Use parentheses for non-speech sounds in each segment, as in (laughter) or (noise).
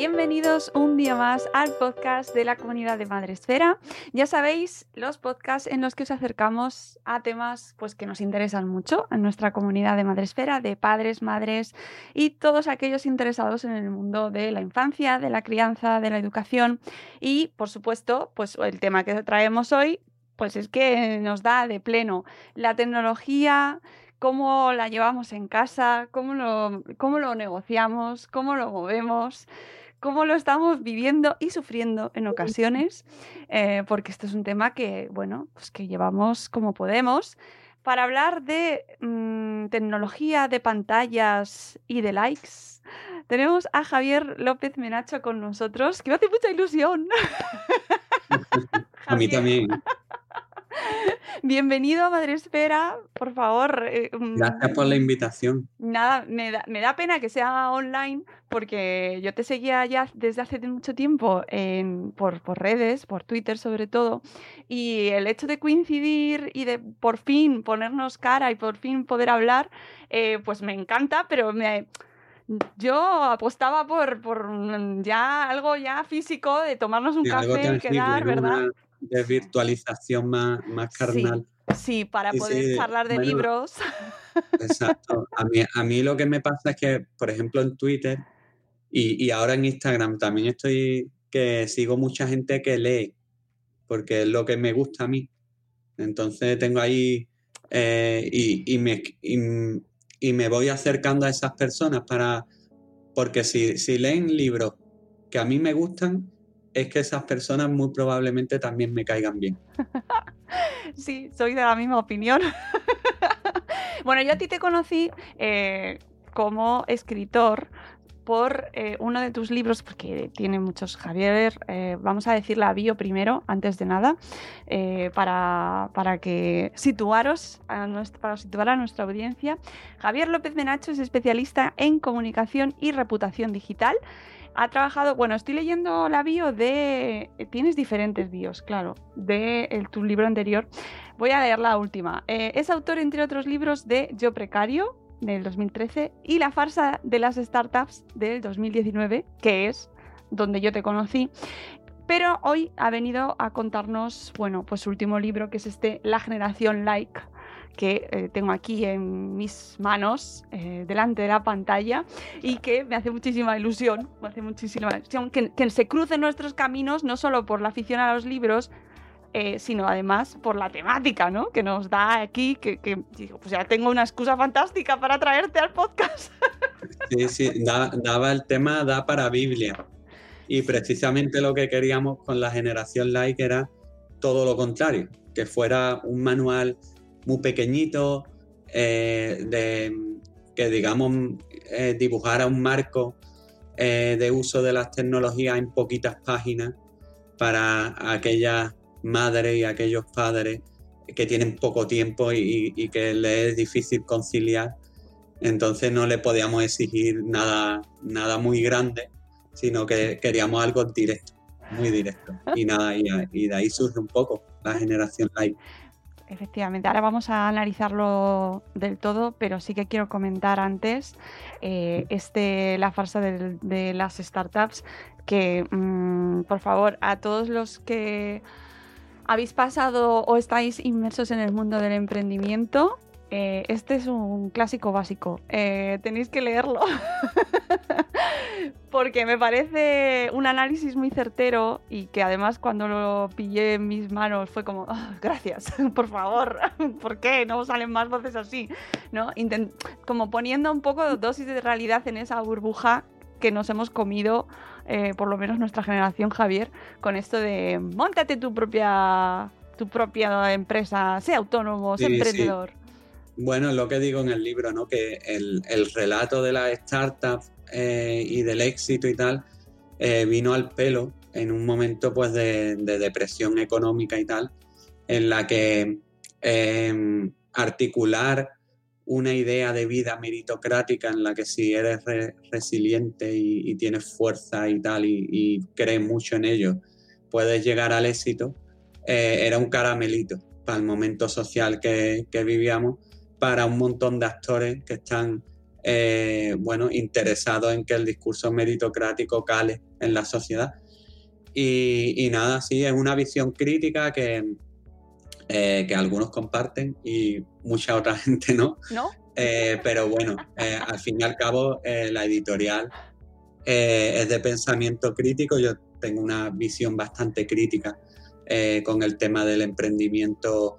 Bienvenidos un día más al podcast de la comunidad de Madresfera. Ya sabéis, los podcasts en los que os acercamos a temas pues, que nos interesan mucho en nuestra comunidad de Madresfera, de padres, madres y todos aquellos interesados en el mundo de la infancia, de la crianza, de la educación. Y, por supuesto, pues el tema que traemos hoy pues es que nos da de pleno la tecnología, cómo la llevamos en casa, cómo lo, cómo lo negociamos, cómo lo movemos cómo lo estamos viviendo y sufriendo en ocasiones, eh, porque esto es un tema que, bueno, pues que llevamos como podemos. Para hablar de mm, tecnología, de pantallas y de likes, tenemos a Javier López Menacho con nosotros, que me hace mucha ilusión. (laughs) a mí también. (laughs) Bienvenido a Madre Espera, por favor. eh, mm, Gracias por la invitación. Nada, me da, me da pena que sea online porque yo te seguía ya desde hace mucho tiempo en- por, por redes, por Twitter sobre todo, y el hecho de coincidir y de por fin ponernos cara y por fin poder hablar, eh, pues me encanta, pero me, yo apostaba por, por mm, ya algo ya físico, de tomarnos un café y quedar. ¿verdad? Una de virtualización más, más Sí, carnal. sí, para Sí, poder sí, charlar de bueno. libros. Exacto. A mí, a mí lo que me pasa es que, por ejemplo, en Twitter y, y ahora en Instagram también estoy que sigo mucha gente que lee, porque es lo que me gusta a mí. Entonces tengo ahí eh, y, y me, y, y me voy acercando a esas personas para, porque si, si leen libros que a mí me gustan, es que esas personas muy probablemente también me caigan bien. (laughs) Sí, soy de la misma opinión. (laughs) bueno, yo a ti te conocí eh, como escritor por eh, uno de tus libros, porque tiene muchos, Javier, eh, vamos a decir la bio primero, antes de nada, para, para que situaros, a para situar a nuestra audiencia. Javier López Menacho es especialista en comunicación y reputación digital. Ha trabajado, bueno, estoy leyendo la bio de. Tienes diferentes bios, claro, de el- tu libro anterior. Voy a leer la última. Eh, es autor, entre otros libros, de Yo Precario, del 2013, y La farsa de las startups, del 2019, que es donde yo te conocí. Pero hoy ha venido a contarnos, bueno, pues su último libro, que es este La generación like, que eh, tengo aquí en mis manos, eh, delante de la pantalla, y que me hace muchísima ilusión, me hace muchísima ilusión que, que se crucen nuestros caminos, no solo por la afición a los libros, eh, sino además por la temática, ¿no? Que nos da aquí, que, que pues ya tengo una excusa fantástica para traerte al podcast. Sí, sí, da- daba el tema, da para Biblia. Y precisamente lo que queríamos con la generación like era todo lo contrario, que fuera un manual muy pequeñito, eh, de, que digamos eh, dibujara un marco eh, de uso de las tecnologías en poquitas páginas para aquellas madres y aquellos padres que tienen poco tiempo y, y que les es difícil conciliar entonces no le podíamos exigir nada, nada muy grande, sino que queríamos algo directo, muy directo. Y nada, y, y de ahí surge un poco la generación live. Efectivamente, ahora vamos a analizarlo del todo, pero sí que quiero comentar antes eh, este, la farsa de, las startups, que mm, por favor, a todos los que habéis pasado o estáis inmersos en el mundo del emprendimiento, eh, este es un clásico básico. Eh, tenéis que leerlo. (laughs) Porque me parece un análisis muy certero y que además cuando lo pillé en mis manos fue como, "Ah, gracias, (laughs) por favor, (laughs) ¿por qué no salen más voces así? ¿No? Intent- como poniendo un poco dosis de realidad en esa burbuja que nos hemos comido, eh, por lo menos nuestra generación, Javier, con esto de montate tu propia, tu propia empresa, sé autónomo, sé Sí, sí. emprendedor. Bueno, es lo que digo en el libro, ¿no? Que el, el relato de la startup eh, y del éxito y tal eh, vino al pelo en un momento pues de, de depresión económica y tal, en la que eh, articular una idea de vida meritocrática en la que si eres re- resiliente y, tienes fuerza y tal y, y crees mucho en ello, puedes llegar al éxito, eh, era un caramelito para el momento social que, que vivíamos para un montón de actores que están eh, bueno, interesados en que el discurso meritocrático cale en la sociedad. Y, y nada, sí, es una visión crítica que, eh, que algunos comparten y mucha otra (laughs) gente no. ¿No? Eh, pero bueno, al fin y al cabo, la editorial es de pensamiento crítico. Yo tengo una visión bastante crítica con el tema del emprendimiento,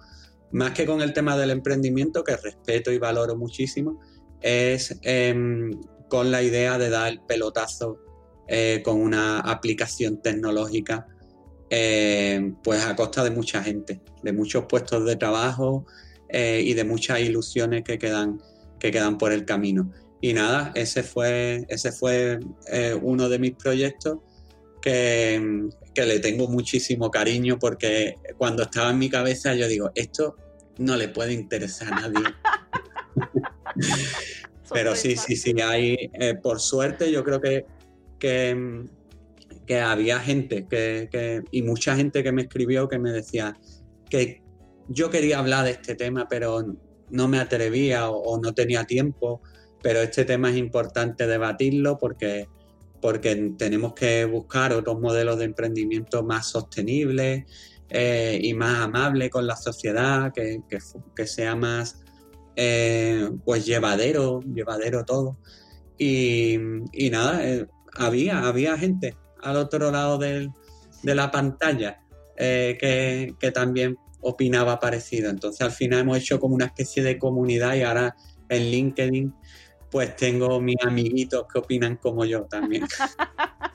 más que con el tema del emprendimiento, que respeto y valoro muchísimo, es em, con la idea de dar el pelotazo eh, con una aplicación tecnológica, eh, pues a costa de mucha gente, de muchos puestos de trabajo eh, y de muchas ilusiones que quedan, que quedan por el camino. Y nada, ese fue, ese fue eh, uno de mis proyectos que, que le tengo muchísimo cariño porque cuando estaba en mi cabeza yo digo, esto no le puede interesar a nadie. (laughs) Pero sí, sí, sí, hay, eh, por suerte yo creo que, que, que había gente que, que- y mucha gente que me escribió que me decía que yo quería hablar de este tema, pero no me atrevía o, o no tenía tiempo, pero este tema es importante debatirlo porque, porque tenemos que buscar otros modelos de emprendimiento más sostenibles eh, y más amables con la sociedad, que, que sea más eh, pues llevadero, llevadero todo. Y, y nada, eh, había, había gente al otro lado del- de la pantalla eh, que, que también opinaba parecido. Entonces al final hemos hecho como una especie de comunidad y ahora en LinkedIn pues tengo mis amiguitos que opinan como yo también. (laughs)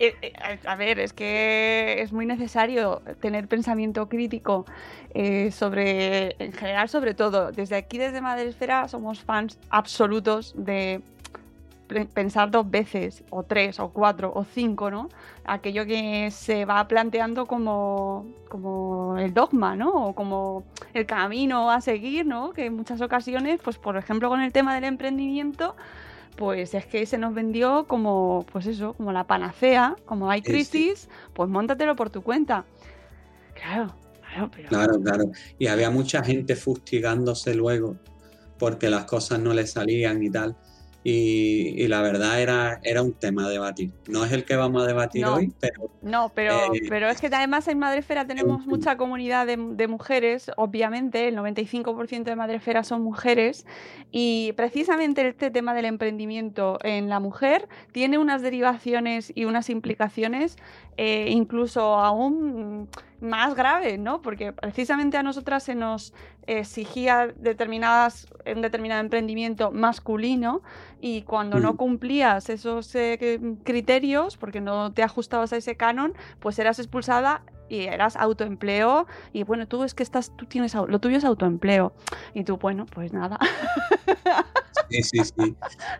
Eh, eh, a ver, es que es muy necesario tener pensamiento crítico eh, sobre, en general, sobre todo. Desde aquí, desde Madresfera, somos fans absolutos de pensar dos veces, o tres, o cuatro, o cinco, ¿no? Aquello que se va planteando como, como el dogma, ¿no? O como el camino a seguir, ¿no? Que en muchas ocasiones, pues por ejemplo, con el tema del emprendimiento, pues es que se nos vendió como, pues eso, como la panacea, como hay sí. crisis, pues móntatelo por tu cuenta. Claro, claro, pero... Claro, claro. Y había mucha gente fustigándose luego porque las cosas no le salían y tal. Y, y la verdad era, era un tema a debatir. No es el que vamos a debatir No. hoy, pero No, pero, Eh, pero es que además en Madrefera tenemos un- mucha comunidad de, de mujeres, obviamente, el 95% de Madrefera son mujeres, y precisamente este tema del emprendimiento en la mujer tiene unas derivaciones y unas implicaciones eh, incluso aún más graves, ¿no? Porque precisamente a nosotras se nos exigía determinadas, un determinado emprendimiento masculino y cuando no Mm. cumplías esos eh, criterios, porque no te ajustabas a ese canon, pues eras expulsada y eras autoempleo y bueno, tú es que estás, tú tienes, lo tuyo es autoempleo y tú, bueno, pues nada. sí, sí, sí.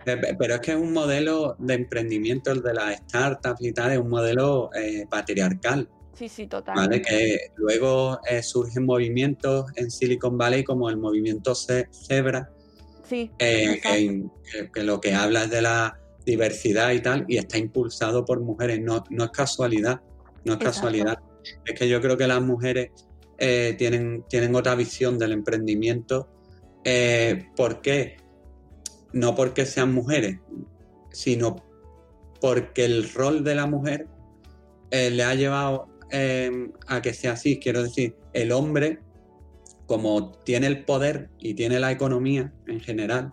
Eh, pe- Pero es que es un modelo de emprendimiento, el de las startups y tal, es un modelo eh, patriarcal. Sí, sí, total. ¿vale? Que luego eh, surgen movimientos en Silicon Valley como el movimiento Ce- Zebra, Sí, eh, que, lo que habla es de la diversidad y tal, y está impulsado por mujeres. No, no es casualidad, no es Exacto. casualidad. Es que yo creo que las mujeres eh, tienen, tienen otra visión del emprendimiento. Eh, ¿Por qué? No porque sean mujeres, sino porque el rol de la mujer le ha llevado eh, a que sea así. Quiero decir, el hombre, como tiene el poder y tiene la economía en general,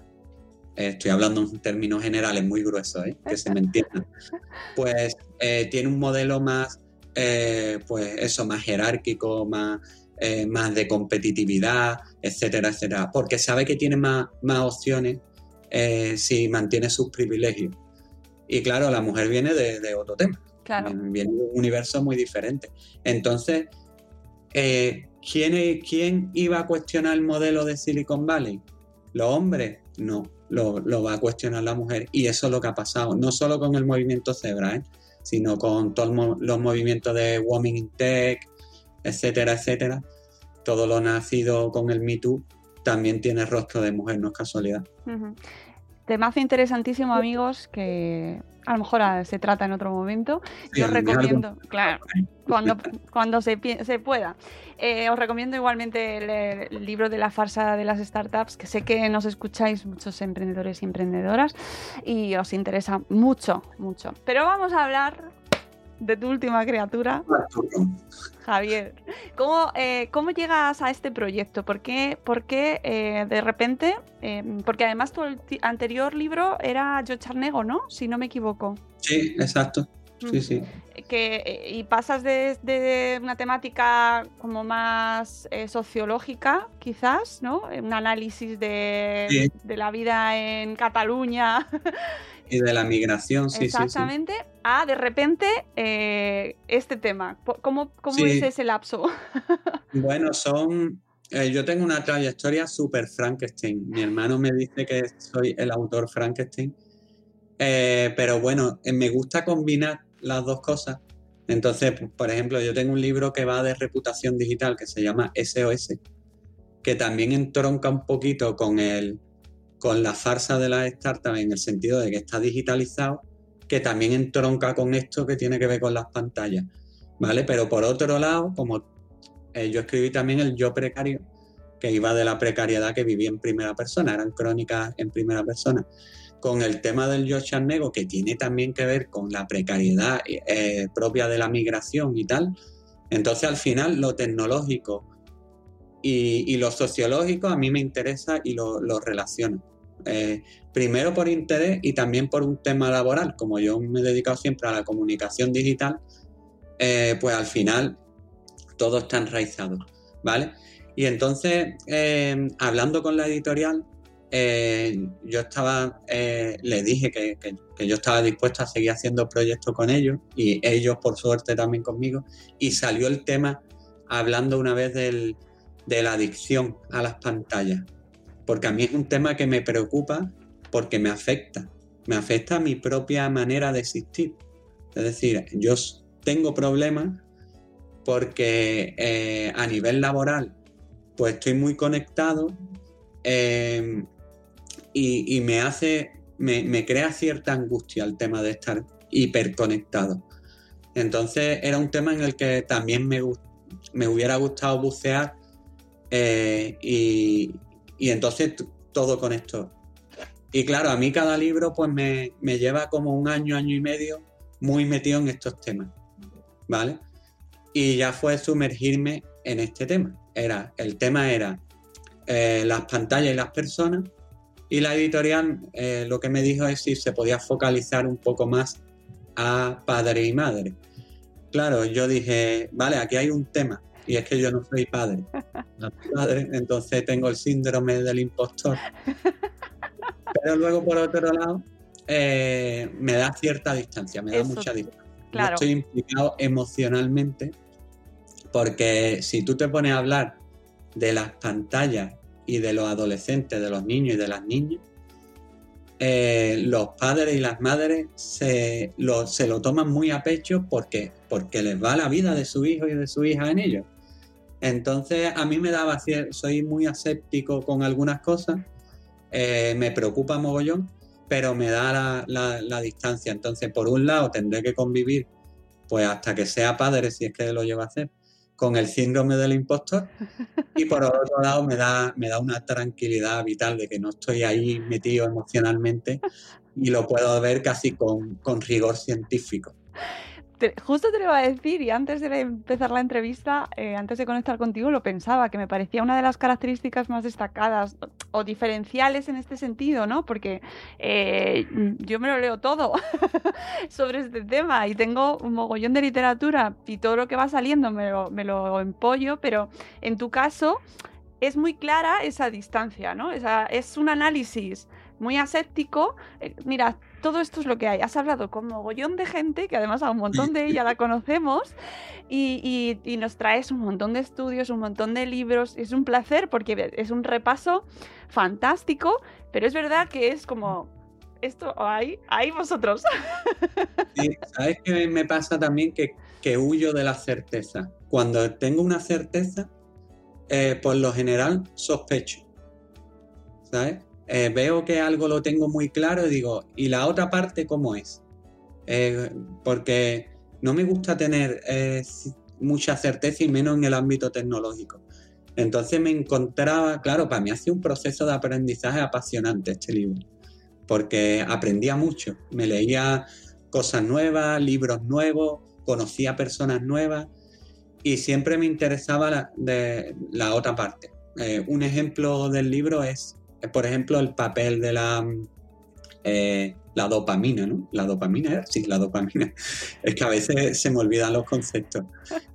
eh, estoy hablando en términos generales muy gruesos, ¿eh? que se me entienda, (laughs) pues eh, tiene un modelo más, pues eso, más jerárquico, más, más de competitividad, etcétera, etcétera, porque sabe que tiene más, más opciones si mantiene sus privilegios. Y claro, la mujer viene de, otro tema, viene de un universo muy diferente. Entonces, ¿quién, ¿quién iba a cuestionar el modelo de Silicon Valley? ¿Los hombres? No lo, va a cuestionar la mujer. Y eso es lo que ha pasado, no solo con el movimiento Zebra, ¿eh? sino con todos los movimientos de Women in Tech, etcétera, etcétera. Todo lo nacido con el Me Too también tiene rostro de mujer, no es casualidad. Temazo interesantísimo, amigos, que a lo mejor ah, se trata en otro momento. Yo os recomiendo, (laughs) claro, (laughs) cuando, cuando se, se pueda. Eh, os recomiendo igualmente el, libro de la farsa de las startups, que sé que nos escucháis muchos emprendedores y emprendedoras y os interesa mucho, mucho. Pero vamos a hablar de tu última criatura. Javier, ¿cómo, eh, ¿cómo llegas a este proyecto? ¿Por qué, eh, de repente, em, porque además tu anterior libro era Yo Charnego, ¿no? Si no me equivoco. Sí, exacto. Sí, sí. Que, eh, y pasas de, una temática como más sociológica, quizás, ¿no? Un análisis de, de la vida en Cataluña (laughs) Y de la migración, sí, Exactamente. Sí, A, de repente, eh, este tema. ¿Cómo, cómo es ese lapso? (laughs) bueno, son... Eh, yo tengo una trayectoria súper Frankenstein. Mi hermano me dice que soy el autor Frankenstein. Eh, pero bueno, me gusta combinar las dos cosas. Entonces, por ejemplo, yo tengo un libro que va de reputación digital que se llama SOS, que también entronca un poquito con el, con la farsa de las startups en el sentido de que está digitalizado, que también entronca con esto que tiene que ver con las pantallas, ¿vale? Pero por otro lado, como eh, yo escribí también el yo precario, que iba de la precariedad que viví en primera persona, eran crónicas en primera persona, con el tema del yo charnego, que tiene también que ver con la precariedad eh, propia de la migración y tal. Entonces al final lo tecnológico y, lo sociológico a mí me interesa y lo, lo relaciono. Eh, primero por interés y también por un tema laboral. Como yo me he dedicado siempre a la comunicación digital, eh, pues al final todo está enraizado, ¿vale? Y entonces, eh, hablando con la editorial, yo estaba, le dije que, yo estaba dispuesto a seguir haciendo proyectos con ellos y ellos, por suerte, también conmigo. Y salió el tema hablando una vez de la adicción a las pantallas porque a mí es un tema que me preocupa porque me afecta, me afecta a mi propia manera de existir. Es decir, yo tengo problemas porque eh, a nivel laboral pues estoy muy conectado em, y, me hace, me, crea cierta angustia el tema de estar hiperconectado. Entonces era un tema en el que también me, me hubiera gustado bucear eh, y, y entonces todo con esto. Y claro, a mí cada libro pues me, lleva como un año, año y medio muy metido en estos temas, ¿vale? Y ya fue sumergirme en este tema. Era, el tema era eh, las pantallas y las personas y la editorial eh, lo que me dijo es si se podía focalizar un poco más a padre y madre. Claro, yo dije, vale, aquí hay un tema, y es que yo no soy padre. entonces tengo el síndrome del impostor. Pero luego, por otro lado, eh, me da cierta distancia, me da mucha distancia. No estoy implicado emocionalmente porque si tú te pones a hablar de las pantallas y de los adolescentes, de los niños y de las niñas, eh, los padres y las madres se lo, se lo toman muy a pecho porque, porque les va la vida de su hijo y de su hija en ellos. Entonces a mí me daba, soy muy aséptico con algunas cosas, eh, me preocupa mogollón, pero me da la, distancia. Entonces por un lado tendré que convivir, pues hasta que sea padre, si es que lo llevo a hacer, con el síndrome del impostor. Y por otro lado me da, me da una tranquilidad vital de que no estoy ahí metido emocionalmente y lo puedo ver casi con, con rigor científico. Justo te lo iba a decir y antes de empezar la entrevista, eh, antes de conectar contigo, lo pensaba, que me parecía una de las características más destacadas o diferenciales en este sentido, ¿no? Porque eh, yo me lo leo todo (laughs) sobre este tema y tengo un mogollón de literatura y todo lo que va saliendo me lo, me lo empollo, pero en tu caso es muy clara esa distancia, ¿no? es un análisis muy aséptico. Eh, mira, todo esto es lo que hay. Has hablado con mogollón de gente, que además a un montón de ella la (laughs) conocemos, y, nos traes un montón de estudios, un montón de libros. Es un placer porque es un repaso fantástico, pero es verdad que es como... Esto, ahí, ahí vosotros. ¿sabes qué me pasa también? Que, que huyo de la certeza. Cuando tengo una certeza, eh, por lo general sospecho. ¿Sabes? Eh, veo que algo lo tengo muy claro y digo, ¿y la otra parte cómo es? Eh, porque no me gusta tener mucha certeza y menos en el ámbito tecnológico. Entonces me encontraba, claro, para mí ha un proceso de aprendizaje apasionante este libro, porque aprendía mucho, me leía cosas nuevas, libros nuevos, conocía personas nuevas y siempre me interesaba la, otra parte. Eh, un ejemplo del libro es, por ejemplo, el papel de la, eh, la dopamina, ¿no? La dopamina, sí, la dopamina. (laughs) Es que a veces se me olvidan los conceptos.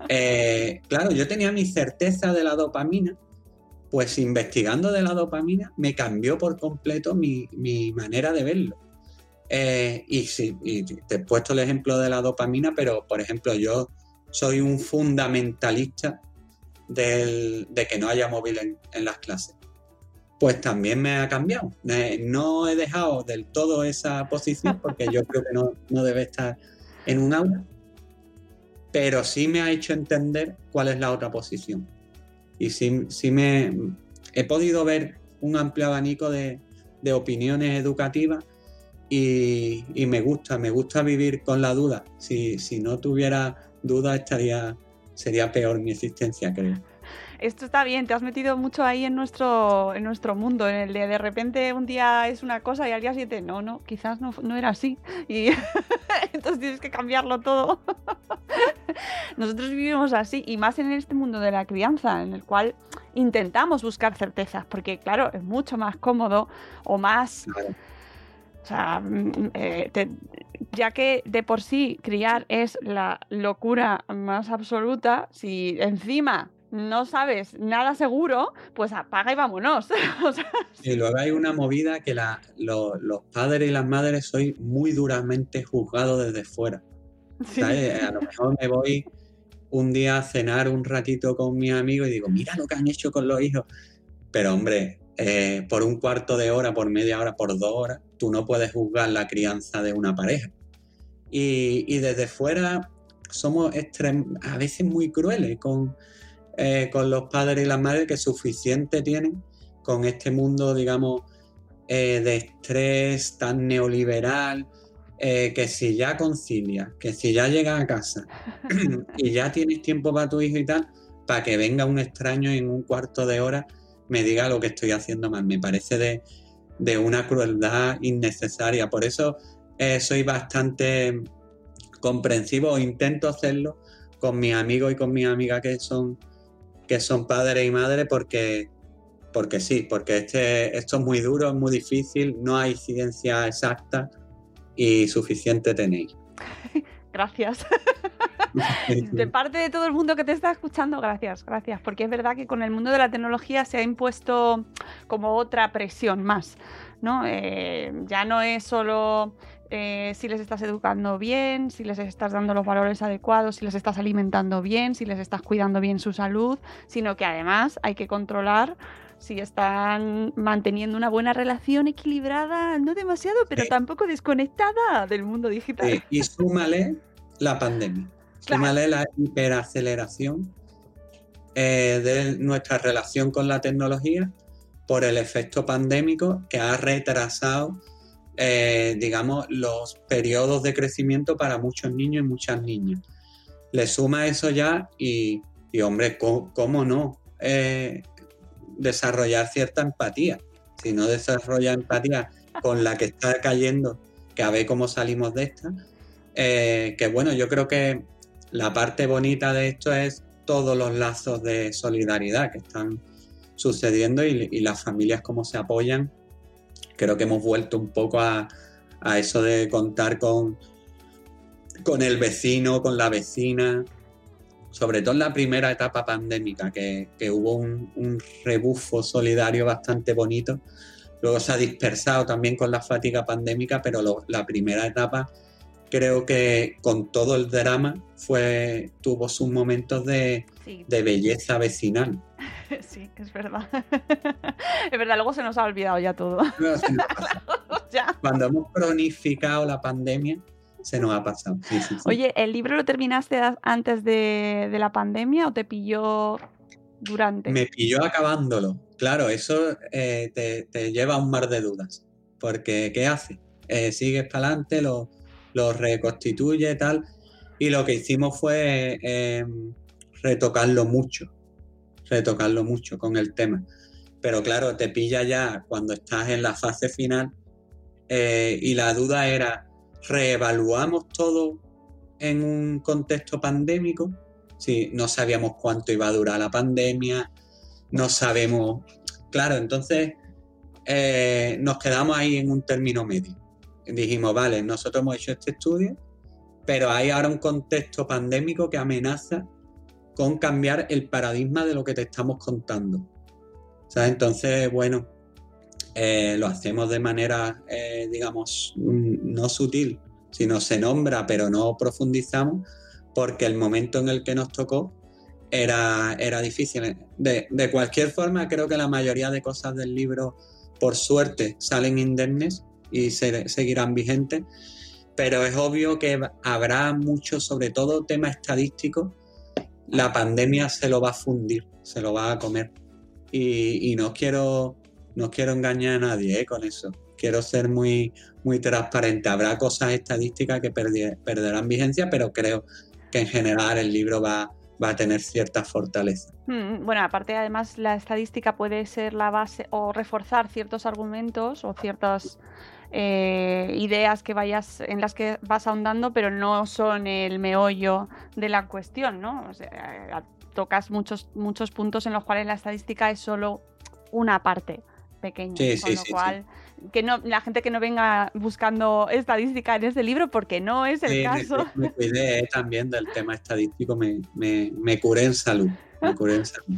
Eh, claro, yo tenía mi certeza de la dopamina, pues investigando de la dopamina me cambió por completo mi, mi manera de verlo. y sí, te he puesto el ejemplo de la dopamina, pero por ejemplo yo soy un fundamentalista de que no haya móvil en, las clases. Pues también me ha cambiado. no he dejado del todo esa posición porque yo creo que no, debe estar en un aula, pero sí me ha hecho entender cuál es la otra posición. Y sí, sí me he podido ver un amplio abanico de, opiniones educativas y, me gusta, me gusta vivir con la duda. Si, si no tuviera duda estaría, sería peor mi existencia, creo. Esto está bien, te has metido mucho ahí en nuestro, en nuestro mundo, en el de de repente un día es una cosa y al día siguiente, no, no, quizás no, no era así. Y (laughs) entonces tienes que cambiarlo todo. (laughs) Nosotros vivimos así, y más en este mundo de la crianza, en el cual intentamos buscar certezas, porque claro, es mucho más cómodo o más... O sea, mm, eh, ya que de por sí criar es la locura más absoluta, si encima no sabes nada seguro, pues apaga y vámonos. Y luego hay una movida que los padres y las madres soy muy duramente juzgados desde fuera. A lo mejor me voy un día a cenar un ratito con mis amigos y digo, mira lo que han hecho con los hijos. Pero hombre, eh, por un cuarto de hora, por media hora, por dos horas, tú no puedes juzgar la crianza de una pareja. Y, desde fuera somos a veces muy crueles con, eh, con los padres y las madres que suficiente tienen con este mundo, digamos, eh, de estrés tan neoliberal, eh, que si ya concilias, que si ya llegas a casa (laughs) y ya tienes tiempo para tu hijo y tal, para que venga un extraño en un cuarto de hora me diga lo que estoy haciendo mal. Me parece de, de una crueldad innecesaria. Por eso eh, soy bastante comprensivo o intento hacerlo con mis amigos y con mis amigas que son, que son padres y madres porque, porque sí, porque este, esto es muy duro, es muy difícil, no hay ciencia exacta y suficiente tenéis. (laughs) Gracias. (laughs) de parte de todo el mundo que te está escuchando, gracias, gracias, porque es verdad que con el mundo de la tecnología se ha impuesto como otra presión más, ¿no? Eh, ya no es solo eh, si les estás educando bien, si les estás dando los valores adecuados, si les estás alimentando bien, si les estás cuidando bien su salud, sino que además hay que controlar si están manteniendo una buena relación equilibrada, no demasiado, pero tampoco desconectada del mundo digital. y súmale la pandemia. Súmale la hiperaceleración eh, de nuestra relación con la tecnología por el efecto pandémico que ha retrasado, eh, digamos, los periodos de crecimiento para muchos niños y muchas niñas. Le suma eso ya y, hombre, ¿cómo, no eh, desarrollar cierta empatía? Si no desarrolla empatía con la que está cayendo, que a ver cómo salimos de esta, Eh, que bueno, yo creo que la parte bonita de esto es todos los lazos de solidaridad que están sucediendo y, las familias cómo se apoyan. Creo que hemos vuelto un poco a, eso de contar con, con el vecino, con la vecina, sobre todo en la primera etapa pandémica, que, hubo un, rebufo solidario bastante bonito. Luego se ha dispersado también con la fatiga pandémica, pero la primera etapa creo que con todo el drama fue, tuvo sus momentos de, belleza vecinal. (laughs) Sí, es verdad. (laughs) es verdad, luego se nos ha olvidado ya todo. (laughs) Cuando hemos cronificado la pandemia, se nos ha pasado. Oye, ¿el libro lo terminaste antes de, la pandemia o te pilló durante? Me pilló acabándolo. Claro, eso eh, te, lleva a un mar de dudas. Porque, ¿qué hace? Eh, sigues para adelante, lo, lo reconstituye y tal. Y lo que hicimos fue eh, retocarlo mucho, retocarlo mucho con el tema. Pero claro, te pilla ya cuando estás en la fase final eh, y la duda era, ¿reevaluamos todo en un contexto pandémico? Si no sabíamos cuánto iba a durar la pandemia, no sabemos... Claro, entonces eh, nos quedamos ahí en un término medio dijimos, vale, nosotros hemos hecho este estudio, pero hay ahora un contexto pandémico que amenaza con cambiar el paradigma de lo que te estamos contando. Entonces, bueno, eh, lo hacemos de manera, eh, digamos, mm, no sutil, sino se nombra, pero no profundizamos, porque el momento en el que nos tocó era, era difícil. De, de cualquier forma, creo que la mayoría de cosas del libro, por suerte, salen indemnes y seguirán vigentes, pero es obvio que habrá mucho, sobre todo tema estadístico, la pandemia se lo va a fundir, se lo va a comer. Y, no, quiero, no quiero engañar a nadie eh, con eso. Quiero ser muy, muy transparente. Habrá cosas estadísticas que perderán vigencia, pero creo que en general el libro va, va a tener cierta fortaleza. Mm, bueno, aparte además la estadística puede ser la base o reforzar ciertos argumentos o ciertas eh, ideas que vayas en las que vas ahondando, pero no son el meollo de la cuestión, ¿no? tocas muchos, muchos puntos en los cuales la estadística es solo una parte pequeña. con lo cual, que no, la gente que no venga buscando estadística en este libro, porque no es el caso. Me, cuidé también del tema estadístico, me, me, me curé en salud. Me curé en salud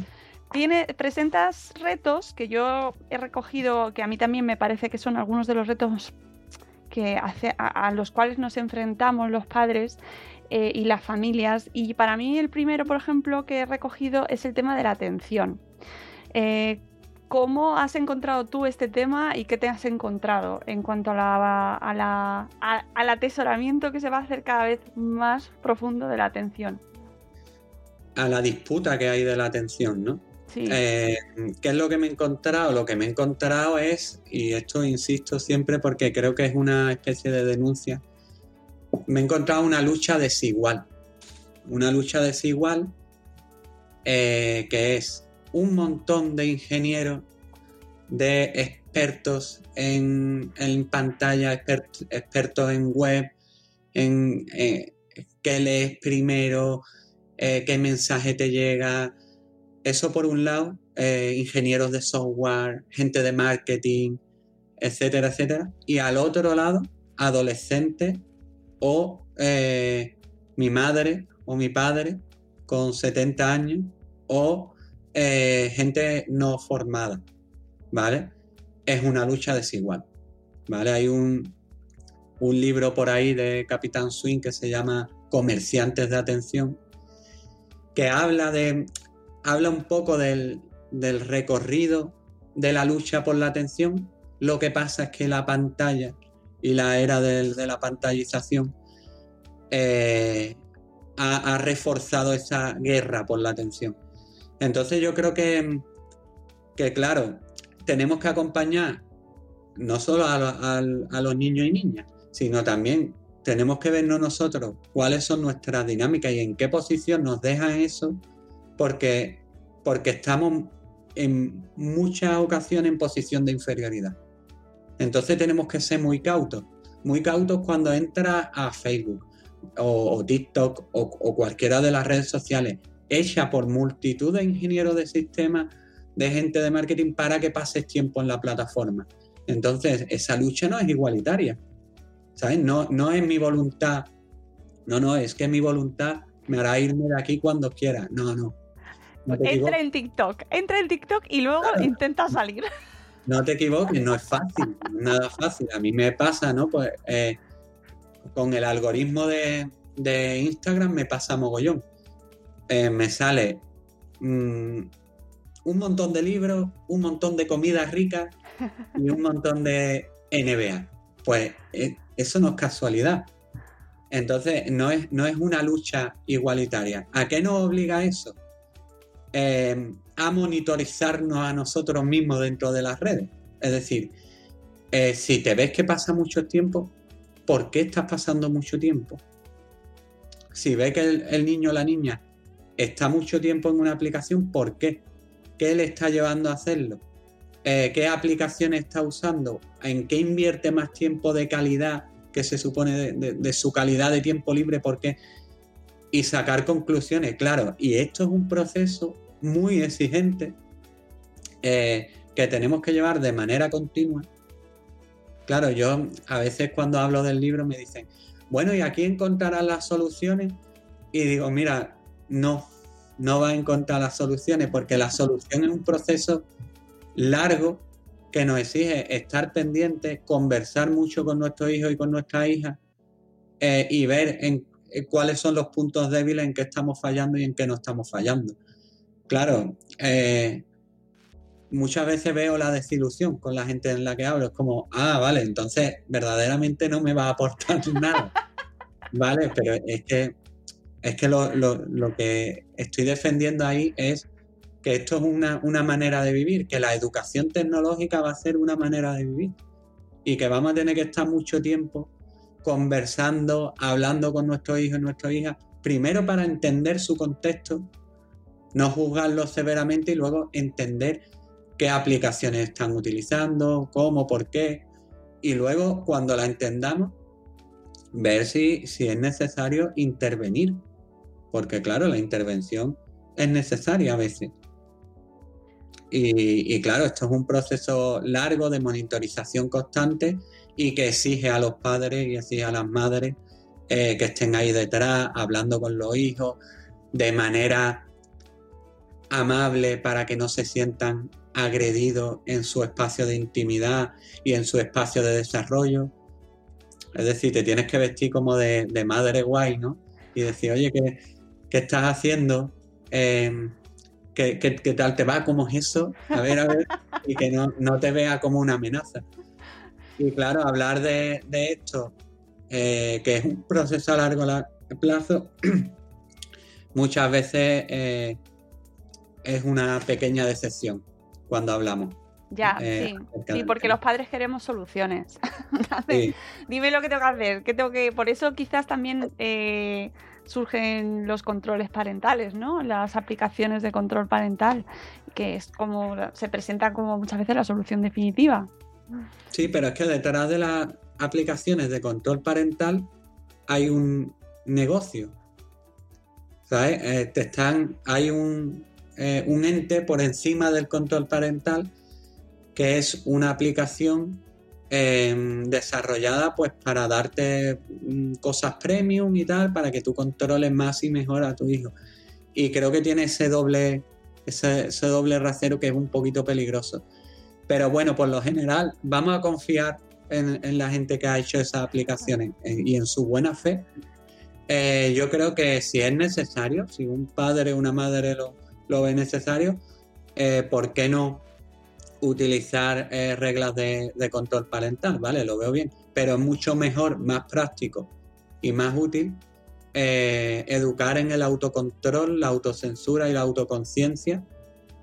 presentas retos que yo he recogido, que a mí también me parece que son algunos de los retos a, los cuales nos enfrentamos los padres eh, y las familias. Y para mí el primero, por ejemplo, que he recogido es el tema de la atención. Eh, ¿Cómo has encontrado tú este tema y qué te has encontrado en cuanto a la, a la, al atesoramiento que se va a hacer cada vez más profundo de la atención? A la disputa que hay de la atención, ¿no? Eh, ¿Qué es lo que me he encontrado? Lo que me he encontrado es, y esto insisto siempre porque creo que es una especie de denuncia, me he encontrado una lucha desigual. Una lucha desigual eh, que es un montón de ingenieros, de expertos en, pantalla, expertos en web, en eh, qué lees primero, qué mensaje te llega, eso por un lado, eh, ingenieros de software, gente de marketing, etcétera, etcétera. Y al otro lado, adolescentes o eh, mi madre o mi padre con 70 años o eh, gente no formada, ¿vale? Es una lucha desigual, ¿vale? Hay un, un libro por ahí de Capitán Swing que se llama Comerciantes de Atención, que habla de habla un poco del, recorrido de la lucha por la atención. Lo que pasa es que la pantalla y la era de, la pantallización eh, ha, reforzado esa guerra por la atención. Entonces yo creo que, que claro, tenemos que acompañar no solo a, a, los niños y niñas, sino también tenemos que vernos nosotros cuáles son nuestras dinámicas y en qué posición nos dejan eso porque, porque estamos en muchas ocasiones en posición de inferioridad. Entonces tenemos que ser muy cautos, muy cautos cuando entras a Facebook, o, TikTok o, cualquiera de las redes sociales hecha por multitud de ingenieros de sistemas, de gente de marketing para que pases tiempo en la plataforma. Entonces, esa lucha no es igualitaria. ¿Sabes? No, no es mi voluntad. No, no, es que mi voluntad me hará irme de aquí cuando quiera. No, no. Entra en TikTok, entra en TikTok y luego intenta salir. (laughs) No te equivoques, no es fácil, nada fácil. A mí me pasa, ¿no? Pues eh, con el algoritmo de, Instagram me pasa mogollón. Eh, me sale mm, un montón de libros, un montón de comidas ricas y un montón de NBA. Pues eh, eso no es casualidad. Entonces, no es, no es una lucha igualitaria. ¿A qué nos obliga eso? Eh, a monitorizarnos a nosotros mismos dentro de las redes. Es decir, eh, si te ves que pasa mucho tiempo, ¿por qué estás pasando mucho tiempo? Si ves que el, niño o la niña está mucho tiempo en una aplicación, ¿por qué? ¿Qué le está llevando a hacerlo? Eh, ¿Qué aplicaciones está usando? ¿En qué invierte más tiempo de calidad que se supone de, su calidad de tiempo libre, ¿por qué? Y sacar conclusiones, claro. Y esto es un proceso muy exigente eh, que tenemos que llevar de manera continua. Claro, yo a veces cuando hablo del libro me dicen, bueno, ¿y aquí encontrarás las soluciones? Y digo, mira, no, no va a encontrar las soluciones porque la solución es un proceso largo que nos exige estar pendientes, conversar mucho con nuestros hijos y con nuestra hija eh, y ver en, eh, cuáles son los puntos débiles en que estamos fallando y en qué no estamos fallando. Claro, eh, muchas veces veo la desilusión con la gente en la que hablo. Es como, ah, vale, entonces verdaderamente no me va a aportar (laughs) nada. vale, pero es que, es que lo, lo que estoy defendiendo ahí es que esto es una, manera de vivir, que la educación tecnológica va a ser una manera de vivir y que vamos a tener que estar mucho tiempo conversando, hablando con nuestros hijos y nuestras hijas, primero para entender su contexto, no juzgarlo severamente y luego entender qué aplicaciones están utilizando, cómo, por qué, y luego cuando la entendamos, ver si, si es necesario intervenir, porque claro, la intervención es necesaria a veces. Y, claro, esto es un proceso largo de monitorización constante y que exige a los padres y exige a las madres eh, que estén ahí detrás, hablando con los hijos de manera amable para que no se sientan agredidos en su espacio de intimidad y en su espacio de desarrollo. Es decir, te tienes que vestir como de, madre guay, ¿no? Y decir, oye, ¿qué, qué estás haciendo? Eh, ¿Qué, tal te va? ¿Cómo es eso? A ver, a ver, (laughs) y que no, te vea como una amenaza. Y claro, hablar de, esto, eh, que es un proceso a largo plazo, (clears throat) muchas veces eh, es una pequeña decepción cuando hablamos. Ya, eh, sí, sí, porque los padres queremos soluciones. (laughs) Dime lo que tengo que hacer, que tengo que, por eso quizás también surgen los controles parentales, ¿no? Las aplicaciones de control parental, que es como se presenta como muchas veces la solución definitiva. Sí, pero es que detrás de las aplicaciones de control parental hay un negocio. ¿Sabes? Eh, te están, hay un, eh, un ente por encima del control parental que es una aplicación Em, desarrollada pues para darte mm, cosas premium y tal, para que tú controles más y mejor a tu hijo. Y creo que tiene ese doble, ese, doble rasero que es un poquito peligroso. Pero bueno, por lo general, vamos a confiar en, la gente que ha hecho esas aplicaciones y en su buena fe. Eh, yo creo que si es necesario, si un padre o una madre lo, lo ve necesario, eh, ¿por qué no utilizar eh, reglas de, control parental, ¿vale? Lo veo bien, pero es mucho mejor, más práctico y más útil eh, educar en el autocontrol, la autocensura y la autoconciencia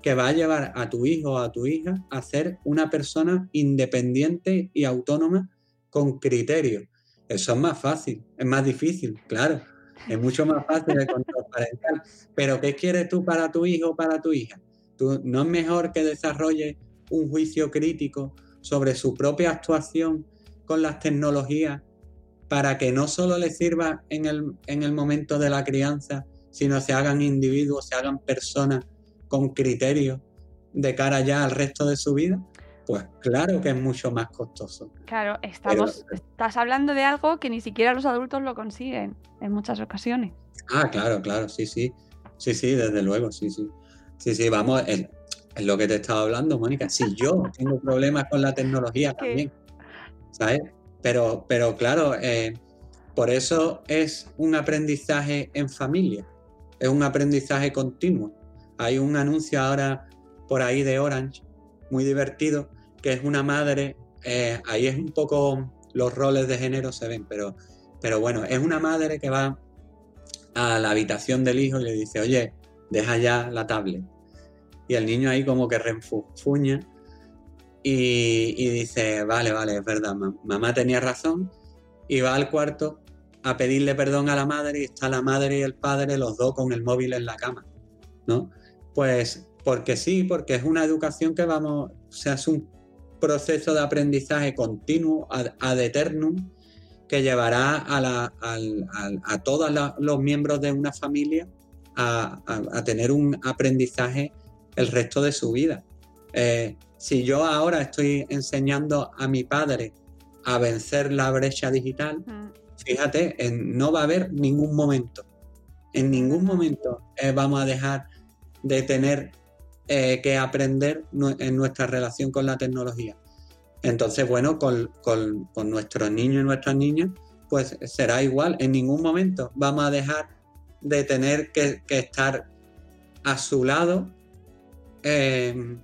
que va a llevar a tu hijo o a tu hija a ser una persona independiente y autónoma con criterio. Eso es más fácil, es más difícil, claro. Es mucho más fácil el control (laughs) parental. Pero ¿qué quieres tú para tu hijo o para tu hija? ¿Tú, ¿No es mejor que desarrolle un juicio crítico sobre su propia actuación con las tecnologías para que no solo les sirva en el, en el momento de la crianza, sino se hagan individuos, se hagan personas con criterios de cara ya al resto de su vida, pues claro que es mucho más costoso. Claro, estamos, estás hablando de algo que ni siquiera los adultos lo consiguen en muchas ocasiones. Ah, claro, claro, sí, sí. Sí, sí, desde luego, sí, sí. Sí, sí, vamos, es, lo que te estaba hablando, Mónica. Si yo (laughs) tengo problemas con la tecnología también, ¿sabes? Pero, pero claro, eh, por eso es un aprendizaje en familia, es un aprendizaje continuo. Hay un anuncio ahora por ahí de Orange, muy divertido, que es una madre, eh, ahí es un poco los roles de género se ven, pero, pero bueno, es una madre que va a la habitación del hijo y le dice, oye, deja ya la tablet. Y el niño ahí como que renfuña y, y dice, vale, vale, es verdad, mamá tenía razón. Y va al cuarto a pedirle perdón a la madre y está la madre y el padre, los dos con el móvil en la cama, ¿no? Pues porque sí, porque es una educación que vamos, o sea, es un proceso de aprendizaje continuo, ad, eternum, que llevará a, a, todos los miembros de una familia a, tener un aprendizaje el resto de su vida. Eh, si yo ahora estoy enseñando a mi padre a vencer la brecha digital, fíjate, no va a haber ningún momento, en ningún momento eh, vamos a dejar de tener eh, que aprender en nuestra relación con la tecnología. Entonces, bueno, con, nuestros niños y nuestras niñas, pues será igual. En ningún momento vamos a dejar de tener que, estar a su lado eh,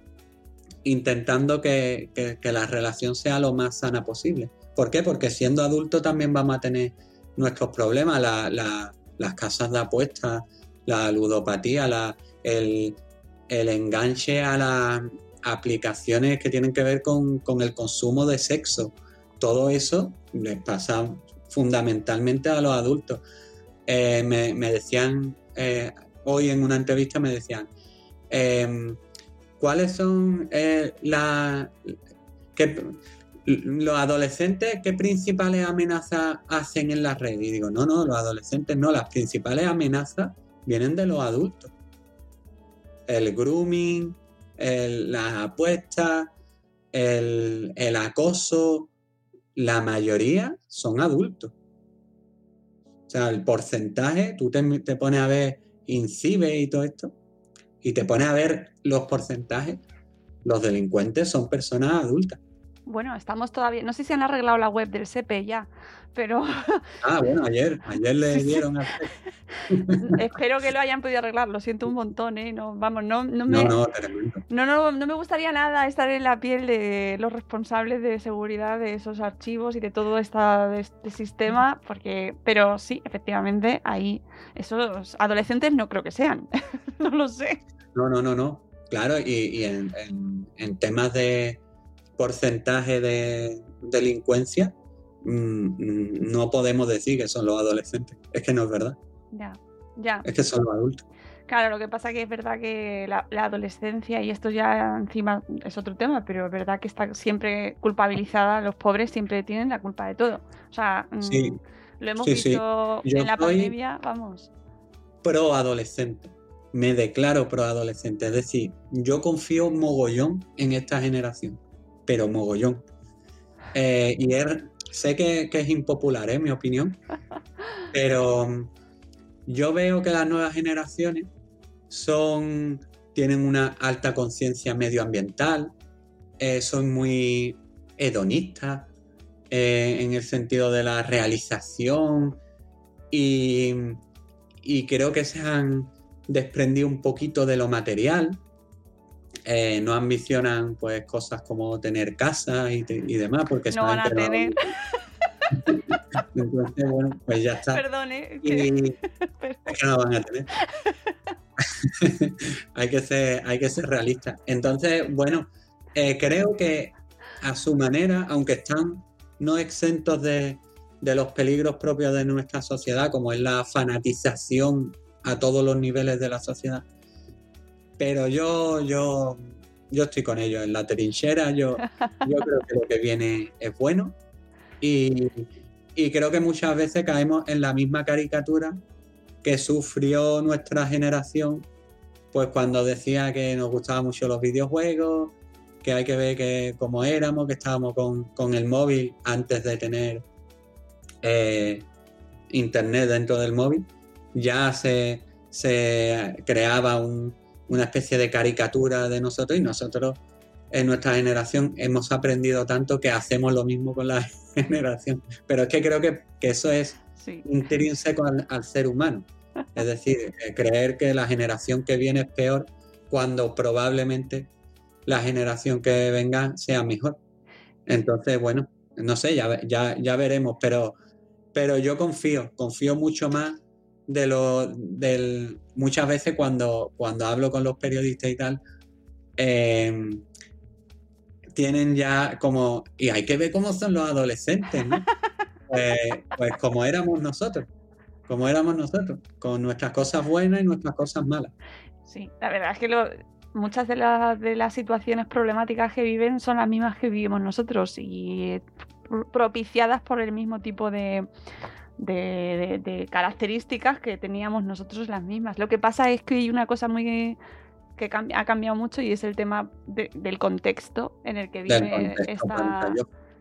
intentando que, la relación sea lo más sana posible. ¿Por qué? Porque siendo adulto también vamos a tener nuestros problemas, las casas de apuestas, la ludopatía, la, el, el enganche a las aplicaciones que tienen que ver con, el consumo de sexo. Todo eso les pasa fundamentalmente a los adultos. Eh, me, decían, eh, hoy en una entrevista me decían, em, ¿cuáles son eh, las... los adolescentes, ¿qué principales amenazas hacen en la red? Y digo, no, no, los adolescentes no, las principales amenazas vienen de los adultos el grooming, las apuestas, el, acoso, la mayoría son adultos. O sea, el porcentaje, tú te, te pones a ver INCIBE y todo esto, y te pones a ver los porcentajes, los delincuentes son personas adultas. Bueno, estamos todavía. No sé si han arreglado la web del SEPE ya, pero. Ah, bueno, ayer, ayer le (laughs) dieron a... (laughs) Espero que lo (laughs) hayan podido arreglar. Lo siento un montón, ¿eh? No, vamos, no, no me. No, no, no, me gustaría nada estar en la piel de los responsables de seguridad de esos archivos y de todo esta, este sistema, porque. Pero sí, efectivamente, ahí. Esos adolescentes no creo que sean. no lo sé. No, no, no, no. Claro, y, en temas de porcentaje de delincuencia, mm, mm, no podemos decir que son los adolescentes. Es que no es verdad. Ya, ya. Es que son los adultos. Claro, lo que pasa que es verdad que la, adolescencia, y esto ya encima es otro tema, pero es verdad que está siempre culpabilizada, los pobres siempre tienen la culpa de todo. O sea, mm, lo hemos visto en la pandemia, vamos. Pro adolescente, me declaro pro adolescente, es decir, yo confío mogollón en esta generación pero mogollón. Eh, y sé que, es impopular, en ¿eh? mi opinión, (laughs) pero mm, yo veo que las nuevas generaciones son, tienen una alta conciencia medioambiental, eh, son muy hedonistas en el sentido de la realización y, y creo que se han desprendido un poquito de lo material eh, no ambicionan pues cosas como tener casa y, demás, porque no van a tener. Entonces, bueno, pues ya está. Perdone. Es (laughs) que no van a tener. (laughs) hay, que ser, hay que ser realistas. Entonces, bueno, eh, creo que a su manera, aunque están no exentos de, de los peligros propios de nuestra sociedad, como es la fanatización a todos los niveles de la sociedad, pero yo, yo, yo estoy con ellos en la trinchera. Yo, yo (laughs) creo que lo que viene es bueno. Y, y creo que muchas veces caemos en la misma caricatura que sufrió nuestra generación, pues cuando decía que nos gustaban mucho los videojuegos, que hay que ver que cómo éramos, que estábamos con, el móvil antes de tener eh, internet dentro del móvil, ya se, creaba una especie de caricatura de nosotros y nosotros en nuestra generación hemos aprendido tanto que hacemos lo mismo con la (laughs) generación. Pero es que creo que, eso es intrínseco al, ser humano. Es decir, eh, creer que la generación que viene es peor cuando probablemente la generación que venga sea mejor. Entonces, bueno, no sé, ya, ya, ya veremos, pero, pero yo confío, confío mucho más de lo del muchas veces cuando, cuando hablo con los periodistas y tal, eh, tienen ya como, y hay que ver cómo son los adolescentes, ¿no? (laughs) Pues, pues, como éramos nosotros, como éramos nosotros, con nuestras cosas buenas y nuestras cosas malas. Sí, la verdad es que muchas de, de las situaciones problemáticas que viven son las mismas que vivimos nosotros y propiciadas por el mismo tipo de, de, características que teníamos nosotros las mismas. Lo que pasa es que hay una cosa muy que ha cambiado mucho y es el tema del contexto en el que vive esta...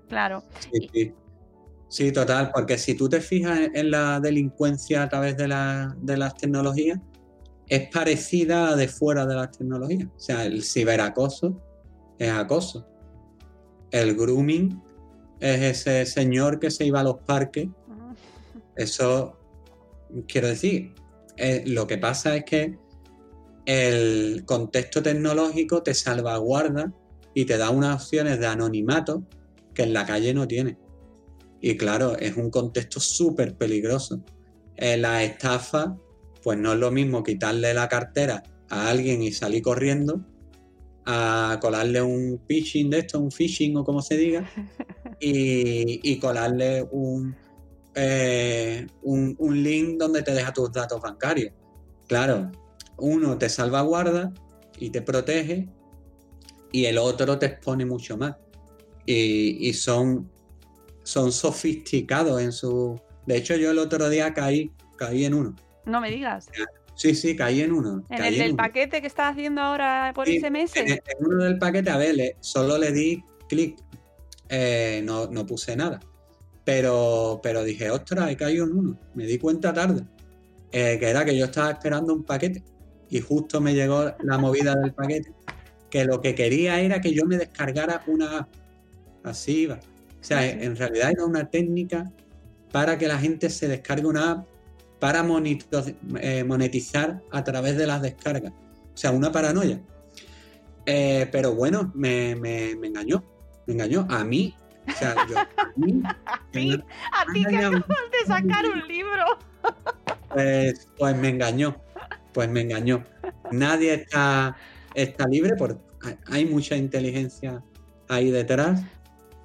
Claro. Sí, total, porque si tú te fijas en la delincuencia a través de, de las tecnologías, es parecida a de fuera de las tecnologías. O sea, el ciberacoso es acoso. El grooming es ese señor que se iba a los parques. Eso, quiero decir, eh, lo que pasa es que el contexto tecnológico te salvaguarda y te da unas opciones de anonimato que en la calle no tiene. Y claro, es un contexto súper peligroso. En la estafa, pues no es lo mismo quitarle la cartera a alguien y salir corriendo a colarle un phishing de esto, un phishing o como se diga, (laughs) y, colarle un, eh, un, un link donde te deja tus datos bancarios. Claro, uno te salvaguarda y te protege y el otro te expone mucho más. Y, son, son sofisticados en su... De hecho, yo el otro día caí, caí en uno. No me digas. Sí, sí, caí en uno. ¿En el del paquete que estás haciendo ahora por SMS? En, uno del paquete, a ver, solo le di clic, eh, no, puse nada. Pero, pero dije, ostras, he caído en uno. Me di cuenta tarde. Eh, que era que yo estaba esperando un paquete y justo me llegó la movida del paquete, que lo que quería era que yo me descargara una app. Así iba. O sea, en realidad era una técnica para que la gente se descargue una app para eh, monetizar a través de las descargas. O sea, una paranoia. Eh, pero bueno, me, engañó. Me engañó. A mí. O sea, yo, (laughs) a mí, a ti, a ti que acabas de sacar un libro. Pues, pues me engañó pues me engañó. Nadie está, está libre, porque hay mucha inteligencia ahí detrás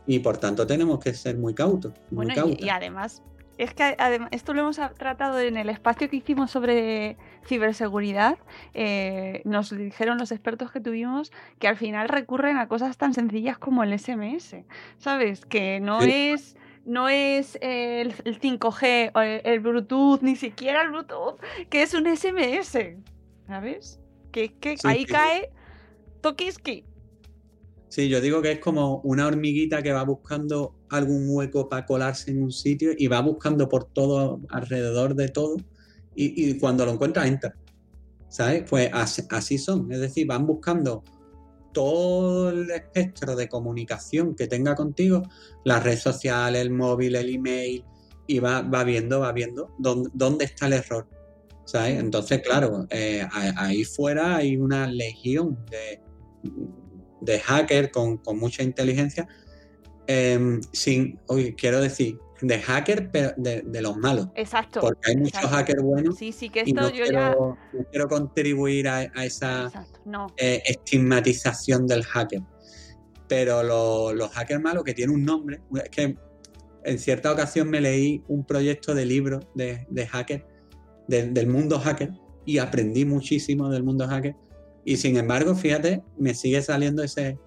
y por tanto tenemos que ser muy cautos. bueno, y, además, es que esto lo hemos tratado en el espacio que hicimos sobre ciberseguridad. Eh, nos dijeron los expertos que tuvimos que al final recurren a cosas tan sencillas como el SMS, ¿sabes? Que no es no es el, 5G o el, Bluetooth, ni siquiera el Bluetooth, que es un SMS, ¿sabes? Que, que ahí cae Tokiski. Sí, yo digo que es como una hormiguita que va buscando algún hueco para colarse en un sitio y va buscando por todo, alrededor de todo, y, cuando lo encuentra entra. ¿Sabes? Pues así son, es decir, van buscando todo el espectro de comunicación que tenga contigo, las redes sociales, el móvil, el email, y va, va viendo, va viendo dónde, está el error. ¿sabes? Entonces, claro, eh, ahí fuera hay una legión de, de hackers con, mucha inteligencia. Em, sin, oye, quiero decir, de hacker, pero de, los malos. Exacto. Porque hay muchos hackers buenos. Sí, sí, que esto yo ya. No quiero contribuir a, esa eh, estigmatización del hacker. Pero los hackers malos, que tienen un nombre, es que en cierta ocasión me leí un proyecto de libro de, de hacker, del mundo hacker, y aprendí muchísimo del mundo hacker. Y sin embargo, fíjate, me sigue saliendo ese,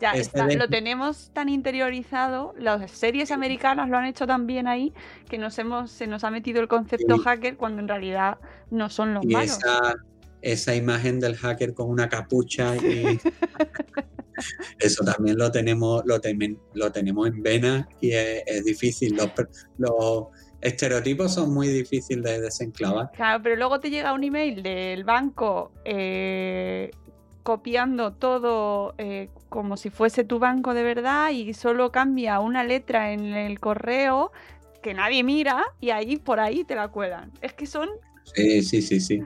Ya Ese está, de- lo tenemos tan interiorizado, las series americanas lo han hecho tan bien ahí que nos hemos, se nos ha metido el concepto hacker cuando en realidad no son los Y malos. esa, esa imagen del hacker con una capucha y (laughs) eso también lo tenemos, lo, temen- lo tenemos en vena y es, es difícil. Los, los estereotipos son muy difíciles de desenclavar. Claro, pero luego te llega un email del banco eh, copiando todo eh, como si fuese tu banco de verdad y solo cambia una letra en el correo que nadie mira y ahí por ahí te la cuelan. Es que son Sí, sí, sí, sí.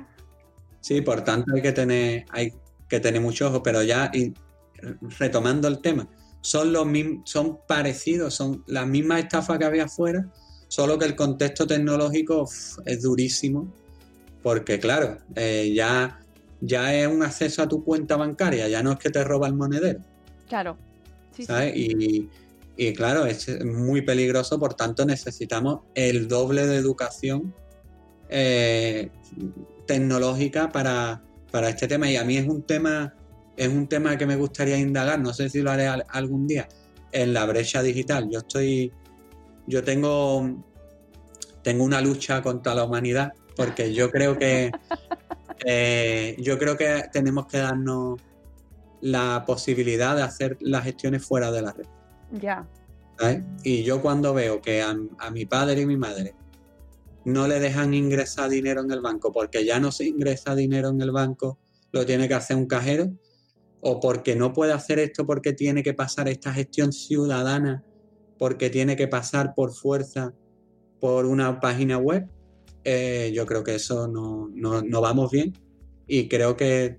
Sí, por tanto hay que tener, hay que tener mucho ojo, pero ya y- retomando el tema, son los mismos, son parecidos, son las mismas estafas que había afuera, solo que el contexto tecnológico uf, es durísimo, porque claro, eh, ya, ya es un acceso a tu cuenta bancaria, ya no es que te roba el monedero. Claro. Sí, sí. ¿sabes? Y, y claro, es muy peligroso, por tanto necesitamos el doble de educación eh, tecnológica para, para este tema. Y a mí es un tema, es un tema que me gustaría indagar, no sé si lo haré al- algún día, en la brecha digital. Yo estoy, yo tengo, tengo una lucha contra la humanidad, porque yo creo que (laughs) eh, yo creo que tenemos que darnos la posibilidad de hacer las gestiones fuera de la red. Ya. ¿sabes? Y yo cuando veo que a, a mi padre y mi madre no le dejan ingresar dinero en el banco porque ya no se ingresa dinero en el banco, lo tiene que hacer un cajero, o porque no puede hacer esto porque tiene que pasar esta gestión ciudadana, porque tiene que pasar por fuerza por una página web, eh, yo creo que eso no, no, no vamos bien y creo que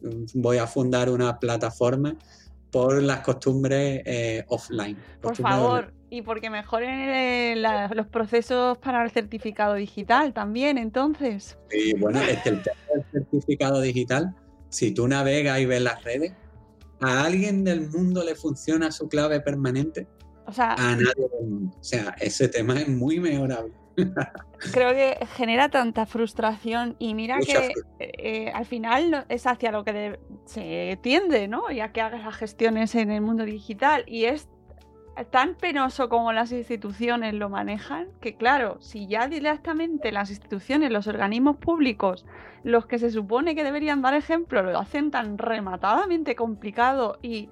mm, voy a fundar una plataforma por las costumbres eh, offline. Por costumbres favor, y porque mejoren eh, la- los procesos para el certificado digital también, entonces. Y bueno, es que el tema del certificado digital, si tú navegas y ves las redes, ¿a alguien del mundo le funciona su clave permanente? O sea, A nadie. O sea, ese tema es muy mejorable. (laughs) creo que genera tanta frustración y mira Mucha que eh, al final es hacia lo que de- se tiende, ¿no? Ya que hagas las gestiones en el mundo digital y es tan penoso como las instituciones lo manejan, que claro, si ya directamente las instituciones, los organismos públicos, los que se supone que deberían dar ejemplo, lo hacen tan rematadamente complicado y,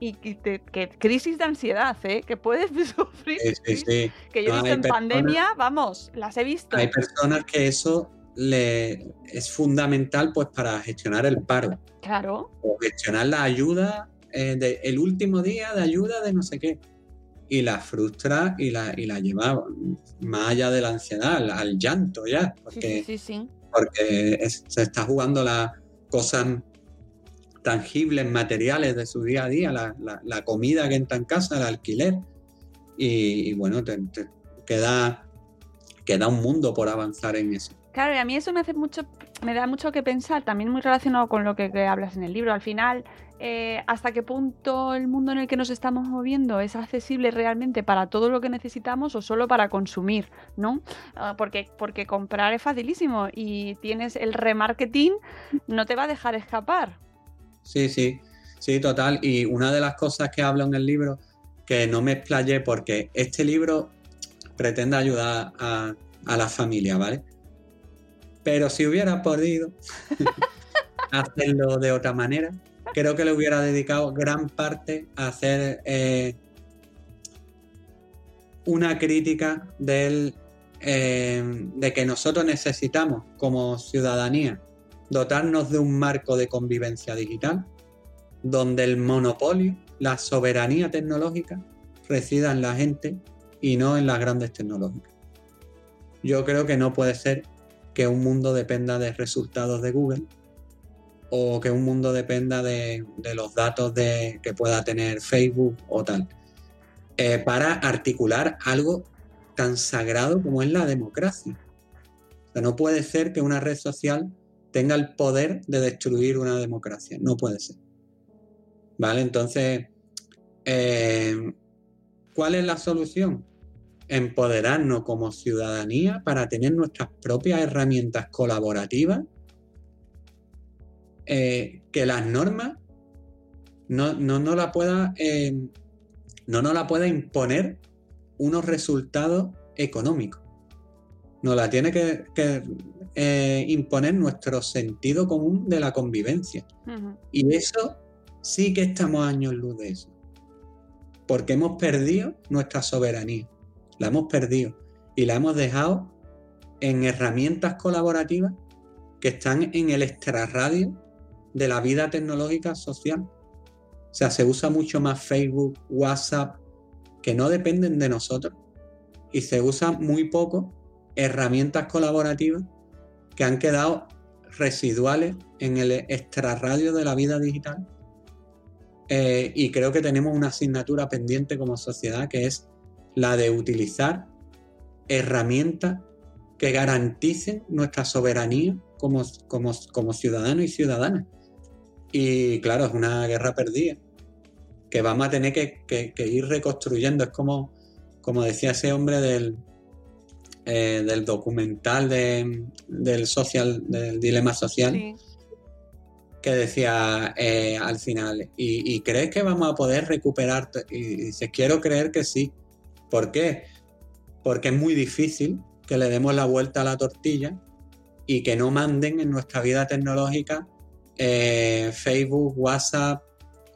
y que, te- que crisis de ansiedad, ¿eh? Que puedes (laughs) sufrir. Sí, sí, sí. Que yo he No, visto hay en personas- pandemia, vamos, las he visto. Hay personas que eso le es fundamental pues para gestionar el paro Claro, o gestionar la ayuda eh, de, el último día de ayuda de no sé qué y la frustra y la, y la lleva más allá de la ansiedad al, al llanto ya sí, porque, sí, sí, sí. porque es- se está jugando las cosas tangibles, materiales de su día a día, la, la- comida que entra en casa, el alquiler y, bueno, te- queda, queda un mundo por avanzar en eso. Claro, y a mí eso me hace mucho, me da mucho que pensar, también muy relacionado con lo que, que hablas en el libro. Al final, eh, hasta qué punto el mundo en el que nos estamos moviendo es accesible realmente para todo lo que necesitamos o solo para consumir, ¿no? Ah, porque, porque comprar es facilísimo y tienes el remarketing, no te va a dejar escapar. Sí, sí, sí, total. Y una de las cosas que hablo en el libro, que no me explayé porque este libro pretende ayudar a, a la familia, ¿vale? Pero si hubiera podido (laughs) hacerlo de otra manera, creo que le hubiera dedicado gran parte a hacer eh, una crítica del, eh, de que nosotros necesitamos como ciudadanía dotarnos de un marco de convivencia digital donde el monopolio, la soberanía tecnológica resida en la gente y no en las grandes tecnológicas. Yo creo que no puede ser que un mundo dependa de resultados de Google o que un mundo dependa de, los datos que pueda tener Facebook o tal, eh, para articular algo tan sagrado como es la democracia. No puede ser que una red social tenga el poder de destruir una democracia. No puede ser. ¿Vale? Entonces, eh, ¿cuál es la solución? Empoderarnos como ciudadanía para tener nuestras propias herramientas colaborativas, eh, que las normas no, no, no la pueda eh, no nos la pueda imponer unos resultados económicos. Nos la tiene que, que, eh, imponer nuestro sentido común de la convivencia. Y eso sí que estamos años luz de eso. Porque hemos perdido nuestra soberanía. La hemos perdido. Y la hemos dejado en herramientas colaborativas que están en el extrarradio de la vida tecnológica social. O sea, se usa mucho más Facebook, WhatsApp, que no dependen de nosotros. Y se usa muy poco herramientas colaborativas que han quedado residuales en el extrarradio de la vida digital. Eh, y creo que tenemos una asignatura pendiente como sociedad que es la de utilizar herramientas que garanticen nuestra soberanía como, como, como ciudadanos y ciudadanas. Y claro, es una guerra perdida que vamos a tener que, que- ir reconstruyendo. Es como, como decía ese hombre del, eh, del documental de- del social, del dilema social, Sí. que decía eh, al final, ¿y, y crees que vamos a poder recuperar? t-?" Y dice, quiero creer que sí. ¿Por qué? Porque es muy difícil que le demos la vuelta a la tortilla y que no manden en nuestra vida tecnológica eh, Facebook, WhatsApp,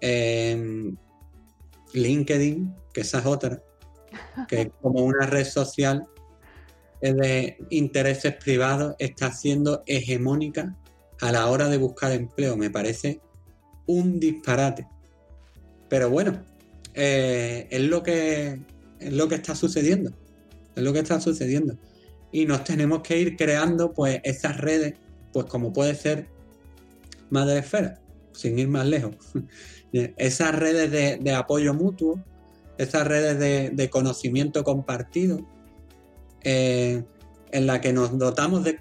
eh, LinkedIn, que esa es otra, que como una red social de intereses privados está siendo hegemónica a la hora de buscar empleo. Me parece un disparate. Pero bueno, eh, es, lo que, es lo que está sucediendo. Es lo que está sucediendo. Y nos tenemos que ir creando pues esas redes, pues como puede ser Madre Esfera, sin ir más lejos. (laughs) esas redes de, apoyo mutuo, esas redes de, de conocimiento compartido, eh, en la que nos dotamos de,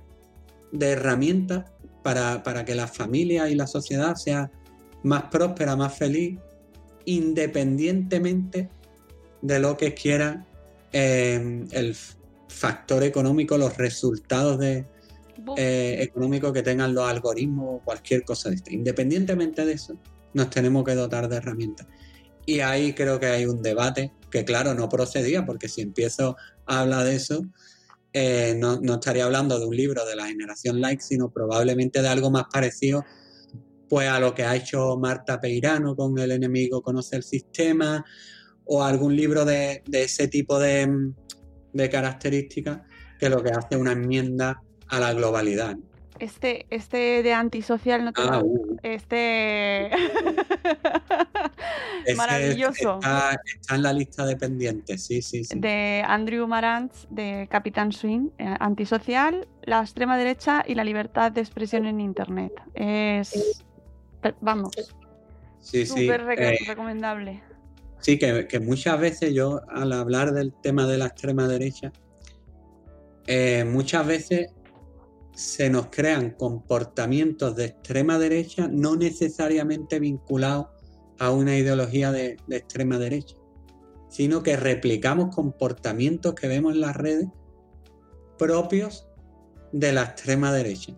de herramientas para, para que la familia y la sociedad sea más próspera, más feliz, independientemente de lo que quiera eh, el factor económico, los resultados de, eh, económicos que tengan los algoritmos o cualquier cosa de esto. Independientemente de eso, nos tenemos que dotar de herramientas. Y ahí creo que hay un debate que, claro, no procedía, porque si empiezo a hablar de eso, eh, no, no estaría hablando de un libro de la generación like, sino probablemente de algo más parecido pues a lo que ha hecho Marta Peirano con El enemigo conoce el sistema, o algún libro de, de ese tipo de, de características que lo que hace una enmienda a la globalidad. Este, este de antisocial no te Ah, va- uh, Este. (laughs) (laughs) ese Maravilloso. Está, está en la lista de pendientes, sí, sí, sí. De Andrew Marantz, de Capitán Swing, eh, antisocial, la extrema derecha y la libertad de expresión en Internet. Es. Vamos, Sí, sí. súper reco- eh, recomendable. Sí, que, que muchas veces yo al hablar del tema de la extrema derecha, eh, muchas veces se nos crean comportamientos de extrema derecha no necesariamente vinculados a una ideología de, extrema derecha, sino que replicamos comportamientos que vemos en las redes propios de la extrema derecha.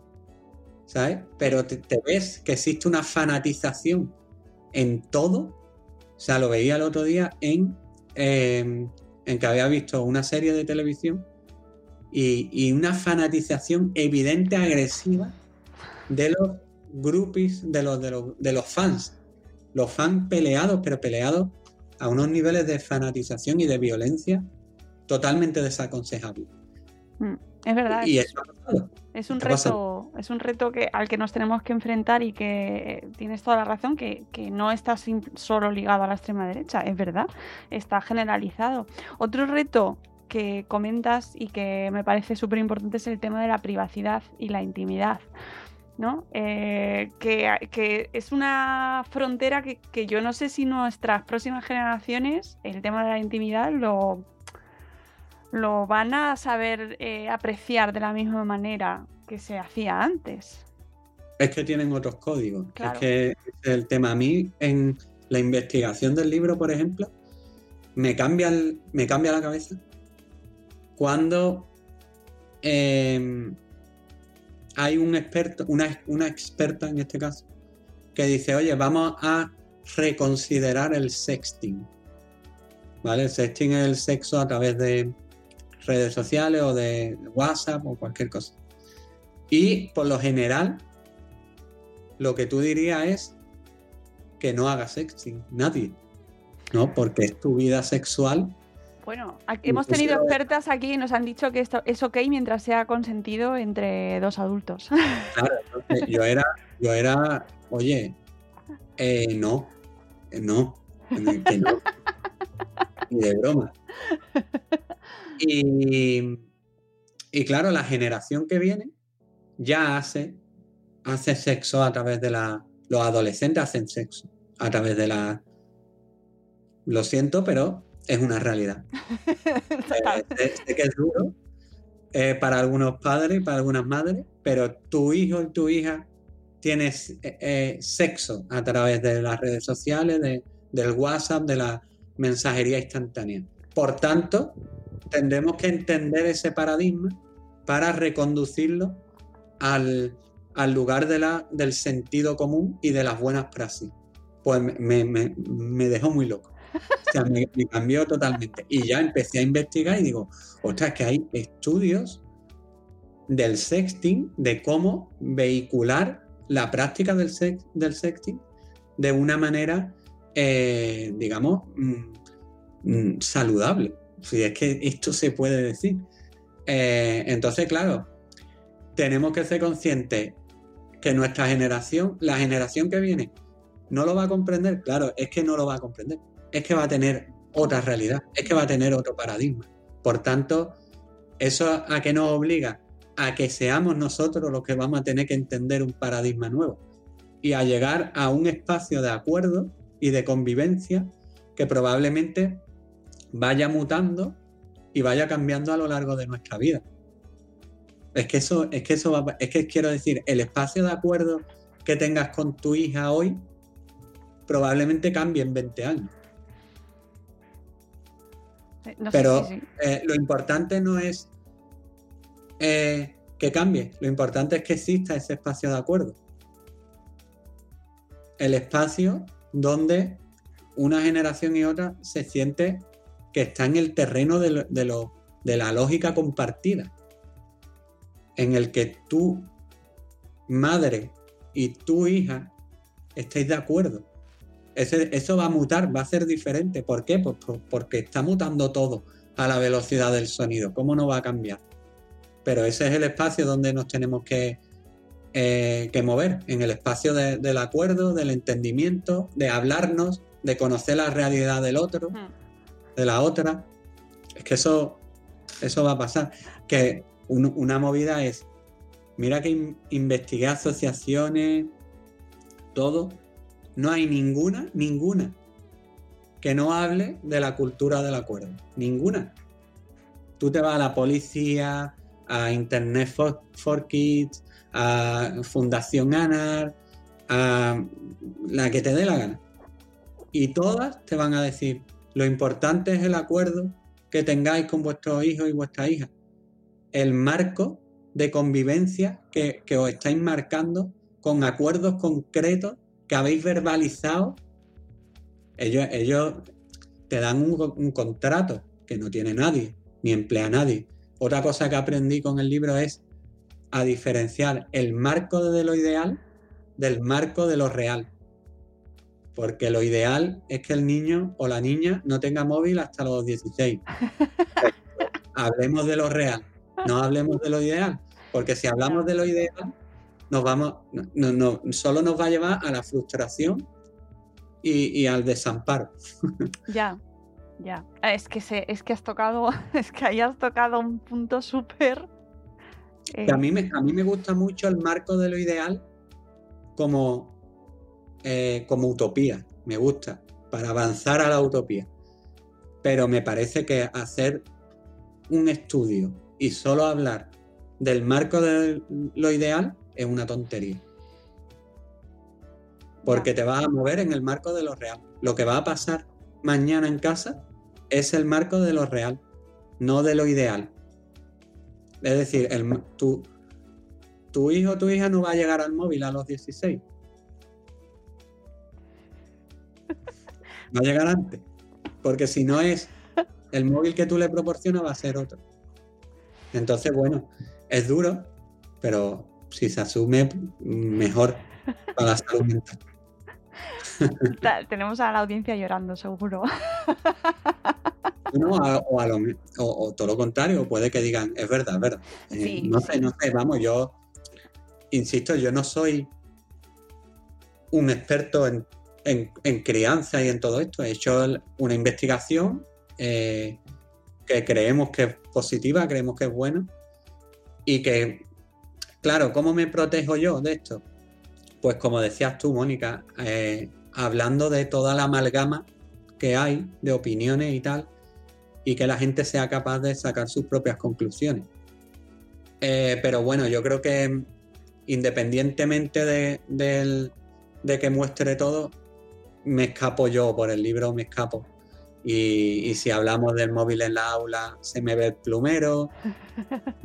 ¿Sabes? Pero te, te ves que existe una fanatización en todo o sea, lo veía el otro día en, eh, en que había visto una serie de televisión y, y una fanatización evidente, agresiva de los groupies, de los, de los, de los fans. Los fans peleados, pero peleados a unos niveles de fanatización y de violencia totalmente desaconsejables. Es verdad. Y eso. Es un reto, es un reto que, al que nos tenemos que enfrentar y que eh, tienes toda la razón, que, que no está solo ligado a la extrema derecha, es verdad, está generalizado. Otro reto que comentas y que me parece súper importante es el tema de la privacidad y la intimidad. ¿no? Eh, que, que es una frontera que, que yo no sé si nuestras próximas generaciones, el tema de la intimidad, lo, lo van a saber eh, apreciar de la misma manera que se hacía antes. Es que tienen otros códigos. Claro. Es que es el tema. A mí, en la investigación del libro, por ejemplo, me cambia, el- me cambia la cabeza cuando eh, hay un experto, una, una experta en este caso, que dice, oye, vamos a reconsiderar el sexting. ¿Vale? El sexting es el sexo a través de redes sociales o de WhatsApp o cualquier cosa. Y por lo general, lo que tú dirías es que no hagas sexting, nadie. ¿No? Porque es tu vida sexual. Bueno, aquí hemos tenido expertas aquí y nos han dicho que esto es ok mientras sea consentido entre dos adultos. (laughs) Claro, yo era, yo era, oye, eh, no, eh, no, que no. Ni de broma. Y, y, claro, la generación que viene ya hace, hace sexo a través de la... Los adolescentes hacen sexo a través de la... Lo siento, pero es una realidad. (laughs) eh, sé, que es duro eh, para algunos padres para algunas madres, pero tu hijo y tu hija tienes eh, sexo a través de las redes sociales, de, del WhatsApp, de la mensajería instantánea. Por tanto, tendremos que entender ese paradigma para reconducirlo al, lugar de la, del sentido común y de las buenas praxis. Pues me, me, dejó muy loco. O sea, me, cambió totalmente. Y ya empecé a investigar y digo, ostras, que hay estudios del sexting, de cómo vehicular la práctica del, sex, del sexting de una manera, eh, digamos, mm, mm, saludable. Si es que esto se puede decir. Eh, entonces, claro, tenemos que ser conscientes que nuestra generación, la generación que viene, no lo va a comprender. Claro, es que no lo va a comprender. Es que va a tener otra realidad, es que va a tener otro paradigma. Por tanto, eso a qué nos obliga a que seamos nosotros los que vamos a tener que entender un paradigma nuevo y a llegar a un espacio de acuerdo y de convivencia que probablemente vaya mutando y vaya cambiando a lo largo de nuestra vida. Es que eso, es que eso va, es que quiero decir, el espacio de acuerdo que tengas con tu hija hoy probablemente cambie en 20 años. Eh, Pero eh, lo importante no es eh, que cambie, lo importante es que exista ese espacio de acuerdo. El espacio donde una generación y otra se siente que está en el terreno de, de, la lógica compartida, en el que tu madre y tu hija estéis de acuerdo. Eso va a mutar, va a ser diferente. ¿Por qué? Pues porque está mutando todo a la velocidad del sonido. ¿Cómo no va a cambiar? Pero ese es el espacio donde nos tenemos que, eh, que mover, en el espacio del acuerdo, del entendimiento, de hablarnos, de conocer la realidad del otro. Hmm de la otra. Es que eso, eso va a pasar. Que una movida es, mira que investigué asociaciones, todo, no hay ninguna, ninguna que no hable de la cultura del acuerdo. Ninguna. Tú te vas a la policía, a Internet for, Kids, a Fundación ANAR, a la que te dé la gana. Y todas te van a decir, lo importante es el acuerdo que tengáis con vuestros hijos y vuestras hijas. El marco de convivencia que, os estáis marcando con acuerdos concretos que habéis verbalizado. Ellos, ellos te dan un, un contrato que no tiene nadie, ni emplea nadie. Otra cosa que aprendí con el libro es a diferenciar el marco de lo ideal del marco de lo real. Porque lo ideal es que el niño o la niña no tenga móvil hasta los 16. (laughs) hablemos de lo real, no hablemos de lo ideal. Porque si hablamos de lo ideal, nos vamos, no, solo nos va a llevar a la frustración y, al desamparo. (laughs) ya, ya. Es que, se, es que has tocado, (laughs) es que hayas tocado un punto súper... A, mí me, a mí me gusta mucho el marco de lo ideal como eh, como utopía, me gusta, para avanzar a la utopía. Pero me parece que hacer un estudio y solo hablar del marco de lo ideal es una tontería. Porque te vas a mover en el marco de lo real. Lo que va a pasar mañana en casa es el marco de lo real, no de lo ideal. Es decir, el, tu, tu hijo o tu hija no va a llegar al móvil a los 16, va a llegar antes. Porque si no es el móvil que tú le proporcionas, va a ser otro. Entonces, bueno, es duro, pero si se asume, mejor para la salud mental. Tenemos a la audiencia llorando, seguro. o, todo lo contrario, puede que digan, es verdad, es verdad. Eh, no sé, no sé, vamos, yo insisto, yo no soy un experto en, crianza y en todo esto. He hecho una investigación eh, que creemos que es positiva, creemos que es buena y que, claro, ¿cómo me protejo yo de esto? Pues como decías tú, Mónica, eh, hablando de toda la amalgama que hay de opiniones y tal, y que la gente sea capaz de sacar sus propias conclusiones. Eh, pero bueno, yo creo que independientemente de, que muestre todo, me escapo yo por el libro, me escapo. Y, si hablamos del móvil en la aula, se me ve el plumero.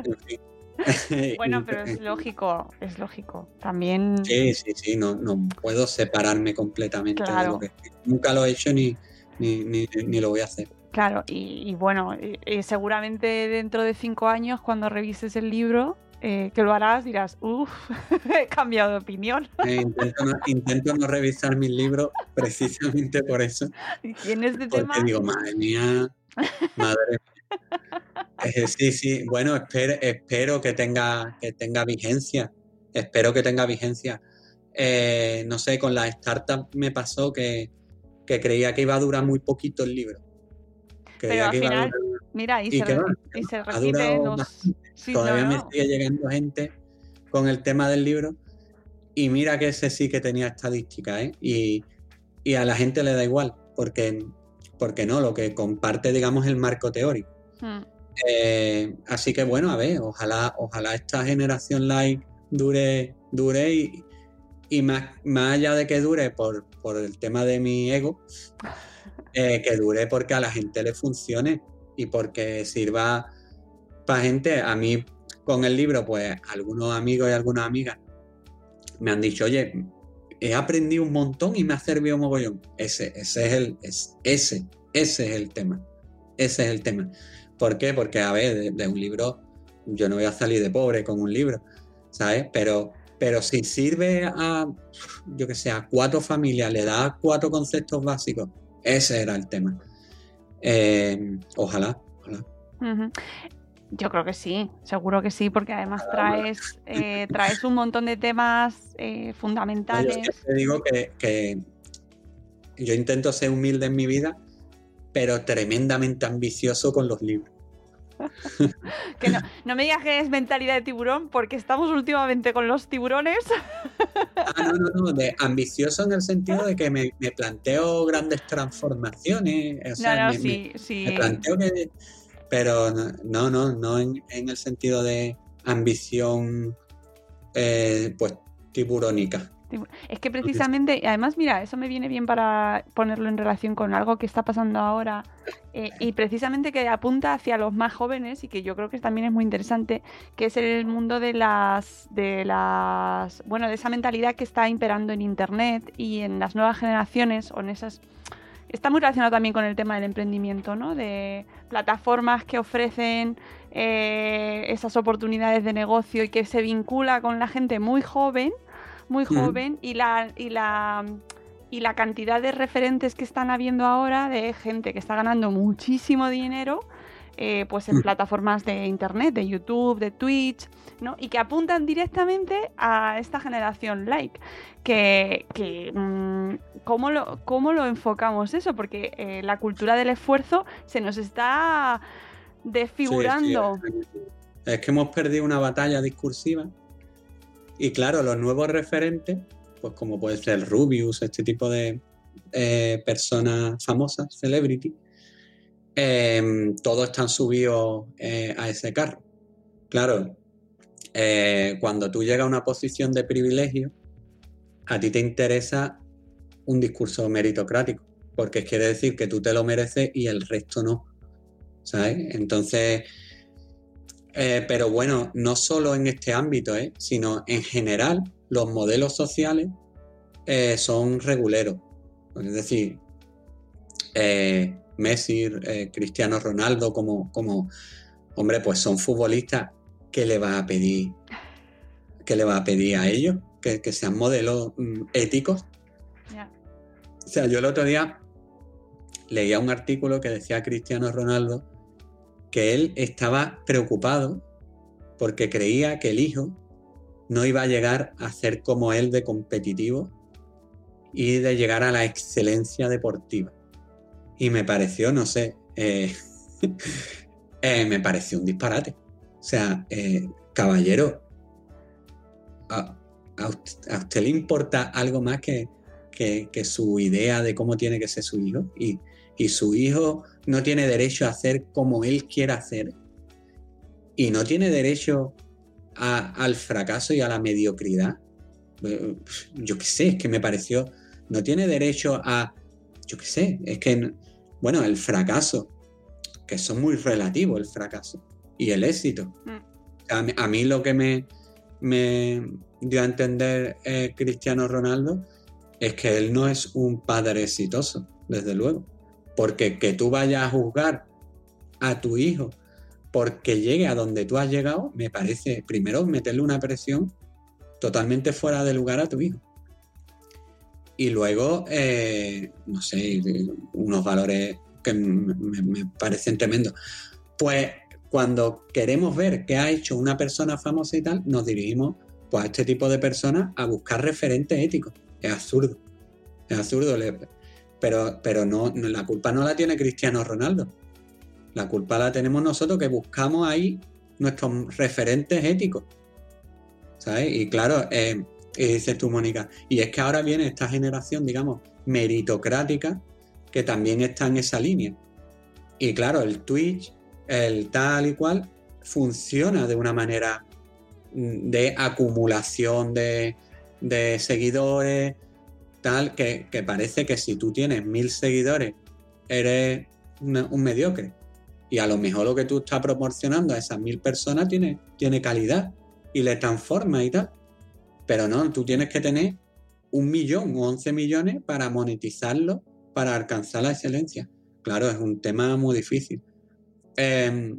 (laughs) (laughs) bueno, pero es lógico, es lógico. También. Sí, sí, sí, no, no puedo separarme completamente de lo que. Nunca lo he hecho ni, ni, ni lo voy a hacer. Claro, y, bueno, seguramente dentro de cinco años, cuando revises el libro, eh, que lo harás, dirás, uff, (laughs) he cambiado de opinión. Eh, intento, no, revisar mis libros precisamente por eso. (laughs) ¿Y tienes de tema? Porque digo, madre mía, madre mía. Eh, sí, sí, bueno, espero, espero que, tenga, que tenga vigencia. Espero que tenga vigencia. no sé, con la startup me pasó que, que creía que iba a durar muy poquito el libro pero al final, mira, y, se, repite. Todavía me sigue llegando gente con el tema del libro. Y mira que ese sí que tenía estadística, ¿eh? Y, a la gente le da igual, porque, porque no, lo que comparte, digamos, el marco teórico. Hmm. Eh, así que bueno, a ver, ojalá, ojalá esta generación live dure, dure y, y más, más allá de que dure por, por el tema de mi ego, (laughs) eh, que dure porque a la gente le funcione y porque sirva para gente. A mí con el libro, pues algunos amigos y algunas amigas me han dicho, oye, he aprendido un montón y me ha servido un mogollón. Ese, ese es el, ese, ese es el tema. Ese es el tema. ¿Por qué? Porque, a ver, de, un libro, yo no voy a salir de pobre con un libro, ¿sabes? Pero, pero si sirve a, yo que sé, a cuatro familias, le da cuatro conceptos básicos ese era el tema. Eh, ojalá, ojalá. Yo creo que sí, seguro que sí, porque además traes, eh, traes un montón de temas eh, fundamentales. Yo te digo que, yo intento ser humilde en mi vida, pero tremendamente ambicioso con los libros. (laughs) que no, me digas que es mentalidad de tiburón, porque estamos últimamente con los tiburones. ah, no, no, no, de ambicioso en el sentido de que me, planteo grandes transformaciones. no, no, sí, sí. Me planteo que. Pero no, no, no en, el sentido de ambición, eh, pues, tiburónica. Es que precisamente, además, mira, eso me viene bien para ponerlo en relación con algo que está pasando ahora eh, y precisamente que apunta hacia los más jóvenes y que yo creo que también es muy interesante, que es el mundo de las, de las, bueno, de esa mentalidad que está imperando en Internet y en las nuevas generaciones o en esas... Está muy relacionado también con el tema del emprendimiento, ¿no? De plataformas que ofrecen eh, esas oportunidades de negocio y que se vincula con la gente muy joven muy joven y la, y la y la cantidad de referentes que están habiendo ahora de gente que está ganando muchísimo dinero eh, pues en plataformas de internet, de YouTube, de Twitch, ¿no? Y que apuntan directamente a esta generación like. Que, que mm, ¿cómo, lo, ¿cómo, lo, enfocamos eso? Porque eh, la cultura del esfuerzo se nos está desfigurando. es que hemos perdido una batalla discursiva y claro, los nuevos referentes, pues como puede ser Rubius, este tipo de eh, personas famosas, celebrity, em, todos están subidos eh, a ese carro. Claro, eh, cuando tú llegas a una posición de privilegio, a ti te interesa un discurso meritocrático, porque quiere decir que tú te lo mereces y el resto no. ¿Sabes? Entonces, eh, pero bueno, no solo en este ámbito, ¿eh? sino en general, los modelos sociales eh, son reguleros. Es decir, eh, Messi, Cristiano Ronaldo, como, como, hombre, pues son futbolistas, ¿qué le va a pedir? ¿Qué le va a pedir a ellos? Que, que sean modelos mm, éticos. O sea, yo el otro día leía un artículo que decía Cristiano Ronaldo que él estaba preocupado porque creía que el hijo no iba a llegar a ser como él de competitivo y de llegar a la excelencia deportiva. Y me pareció, no sé, eh, (laughs) eh, me pareció un disparate. O sea, eh, caballero, a, usted le importa algo más que, que, que su idea de cómo tiene que ser su hijo. Y, y su hijo no tiene derecho a hacer como él quiera hacer. Y no tiene derecho a- al fracaso y a la mediocridad. Eh, Yo qué sé, es que me pareció, no tiene derecho a, yo qué sé, es que, bueno, el fracaso, que son muy relativos el fracaso y el éxito. Mm. A mí, a mí lo que me, me dio a entender eh, Cristiano Ronaldo es que él no es un padre exitoso, desde luego. Porque que tú vayas a juzgar a tu hijo porque llegue a donde tú has llegado, me parece, primero, meterle una presión totalmente fuera de lugar a tu hijo. Y luego, eh, no sé, unos valores que me, parecen tremendos. Pues cuando queremos ver qué ha hecho una persona famosa y tal, nos dirigimos pues, a este tipo de personas a buscar referentes éticos. Es absurdo. Es absurdo. Pero, pero no, la culpa no la tiene Cristiano Ronaldo. La culpa la tenemos nosotros que buscamos ahí nuestros referentes éticos. ¿Sabes? Y claro, eh, dices tú, Mónica, y es que ahora viene esta generación, digamos, meritocrática, que también está en esa línea. Y claro, el Twitch, el tal y cual, funciona de una manera mm, de acumulación de seguidores, tal, que, que parece que si tú tienes mil seguidores, eres un mediocre. Y a lo mejor lo que tú estás proporcionando a esas mil personas tiene, tiene calidad y le transforma y tal. Pero no, tú tienes que tener un millón o once millones para monetizarlo, para alcanzar la excelencia. Claro, es un tema muy difícil. Eh,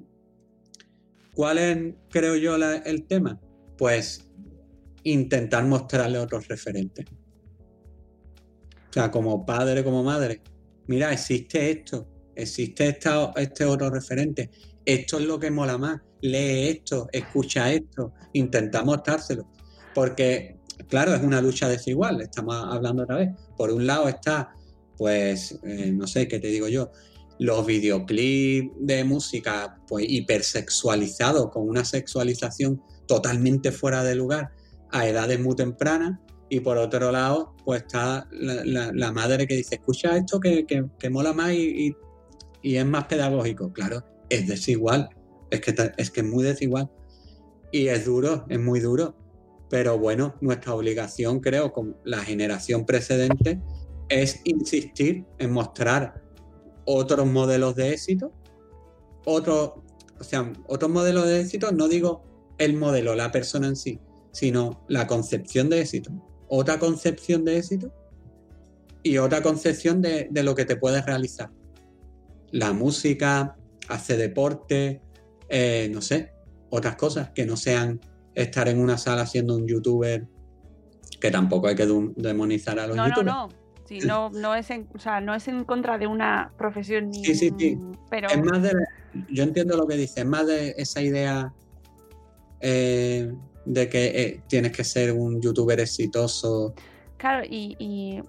¿Cuál es, creo yo, el tema? Pues intentar mostrarle otros referentes. O sea, como padre, como madre, mira, existe esto, existe este otro referente, esto es lo que mola más, lee esto, escucha esto, intenta mostrárselo. Porque, claro, es una lucha desigual, estamos hablando otra vez. Por un lado está, pues, eh, no sé, ¿qué te digo yo? Los videoclips de música, pues, hipersexualizados, con una sexualización totalmente fuera de lugar a edades muy tempranas. Y por otro lado, pues está la, la- madre que dice, escucha esto que, que- que mola más y, y- y es más pedagógico. Claro, es desigual, es que, es que es muy desigual. Y es duro, es muy duro. Pero bueno, nuestra obligación, creo, con la generación precedente, es insistir en mostrar otros modelos de éxito, otros, o sea, otros modelos de éxito, no digo el modelo, la persona en sí, sino la concepción de éxito. Otra concepción de éxito y otra concepción de, de lo que te puedes realizar. La música, hacer deporte, eh, no sé, otras cosas que no sean estar en una sala siendo un youtuber, que tampoco hay que demonizar a los No, no, youtubers. no. Sí, no, no es en, o sea, no es en contra de una profesión ni Sí, sí, sí. pero Es más de. Yo entiendo lo que dice, es más de esa idea eh, de que eh, tienes que ser un youtuber exitoso. Claro, y, y,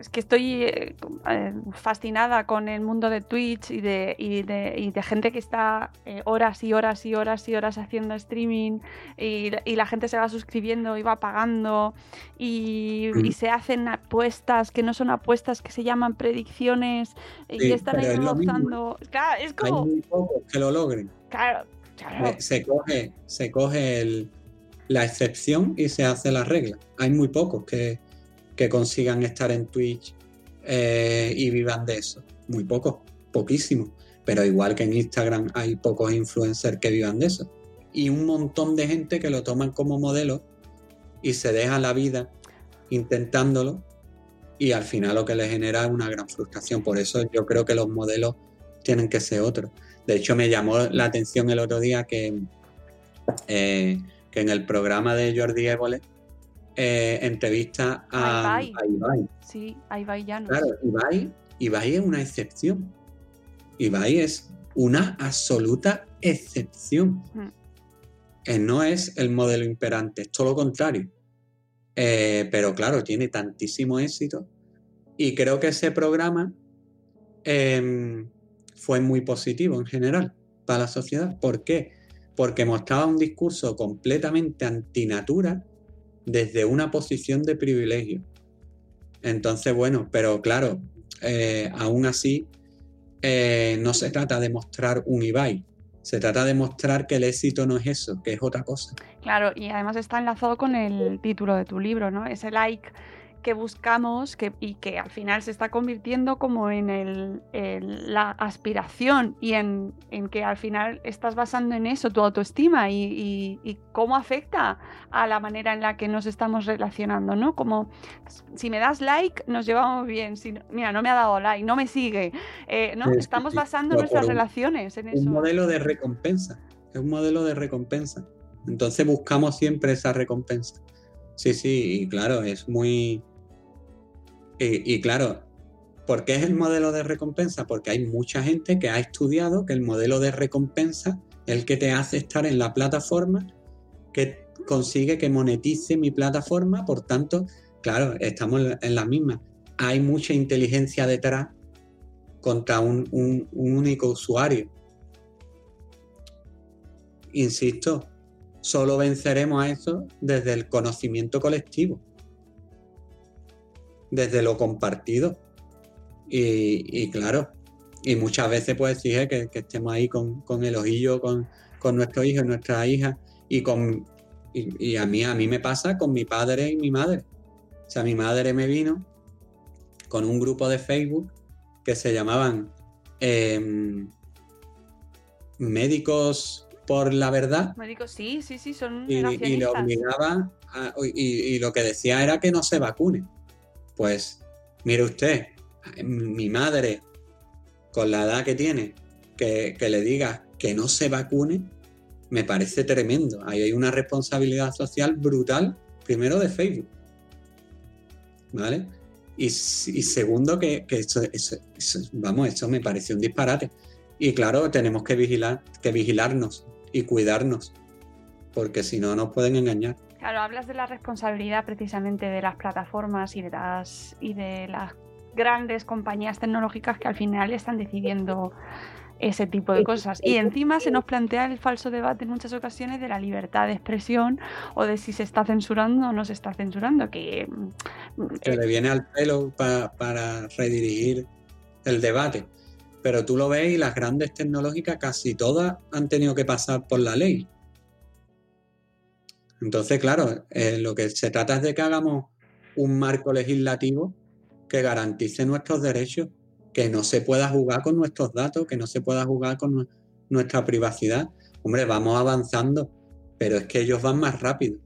es que estoy eh, eh, fascinada con el mundo de Twitch y de, y de, y de gente que está eh, horas y horas y horas y horas haciendo streaming y, y la gente se va suscribiendo y va pagando y, Mm. y se hacen apuestas que no son apuestas, que se llaman predicciones y Sí, están pero ahí es rozando. Claro, es Hay como... muy pocos que lo logren. Claro, claro. Se coge, se coge el- la excepción y se hace la regla. Hay muy pocos que, que consigan estar en Twitch eh, y vivan de eso. Muy pocos, poquísimos. Pero igual que en Instagram hay pocos influencers que vivan de eso. Y un montón de gente que lo toman como modelo y se deja la vida intentándolo y al final lo que le genera es una gran frustración. Por eso yo creo que los modelos tienen que ser otros. De hecho, me llamó la atención el otro día que, eh, que en el programa de Jordi Évole eh, entrevista a, Ibai. Sí, a Ibai ya no. Claro, Ibai, Ibai es una excepción. Ibai es una absoluta excepción. Eh, no es el modelo imperante, es todo lo contrario. Eh, pero claro, tiene tantísimo éxito. Y creo que ese programa em, fue muy positivo en general para la sociedad. ¿Por qué? Porque mostraba un discurso completamente antinatura desde una posición de privilegio. Entonces, bueno, pero claro, eh, aún así eh, no se trata de mostrar un Ibai, se trata de mostrar que el éxito no es eso, que es otra cosa. Claro, y además está enlazado con el título de tu libro, ¿no? Ese like que buscamos que, y que al final se está convirtiendo como en, el, la aspiración y en, que al final estás basando en eso tu autoestima y, cómo afecta a la manera en la que nos estamos relacionando, ¿no? Como si me das like, nos llevamos bien. Si, mira, no me ha dado like, no me sigue. Eh, ¿no? estamos basando nuestras relaciones en eso. Un modelo de recompensa. Es un modelo de recompensa. Entonces buscamos siempre esa recompensa. Sí, sí, y claro, es muy, y, claro, ¿por qué es el modelo de recompensa? Porque hay mucha gente que ha estudiado que el modelo de recompensa es el que te hace estar en la plataforma, que consigue que monetice mi plataforma, por tanto, claro, estamos en la misma. Hay mucha inteligencia detrás contra un, un único usuario. Insisto, solo venceremos a eso desde el conocimiento colectivo desde lo compartido. Y, claro, y muchas veces pues exige que, estemos ahí con, el ojillo, con, con nuestros hijos, nuestra hija, y con y, a mí, a mí me pasa con mi padre y mi madre. O sea, mi madre me vino con un grupo de Facebook que se llamaban em, Médicos por la Verdad. Médicos, sí, sí, sí, son y, y le obligaba y, lo que decía era que no se vacune. Pues mire usted, mi madre, con la edad que tiene, que, le diga que no se vacune, me parece tremendo. Ahí hay una responsabilidad social brutal, primero de Facebook. ¿Vale? Y, segundo, que, eso, vamos, eso me parece un disparate. Y claro, tenemos que vigilar, que vigilarnos y cuidarnos, porque si no nos pueden engañar. Claro, hablas de la responsabilidad precisamente de las plataformas y de las, y de las grandes compañías tecnológicas que al final están decidiendo ese tipo de cosas. Y encima se nos plantea el falso debate en muchas ocasiones de la libertad de expresión o de si se está censurando o no se está censurando. Que, que le viene al pelo para redirigir el debate. Pero tú lo ves y las grandes tecnológicas casi todas han tenido que pasar por la ley. Entonces, claro, eh, lo que se trata es de que hagamos un marco legislativo que garantice nuestros derechos, que no se pueda jugar con nuestros datos, que no se pueda jugar con nuestra privacidad. Hombre, vamos avanzando, pero es que ellos van más rápido.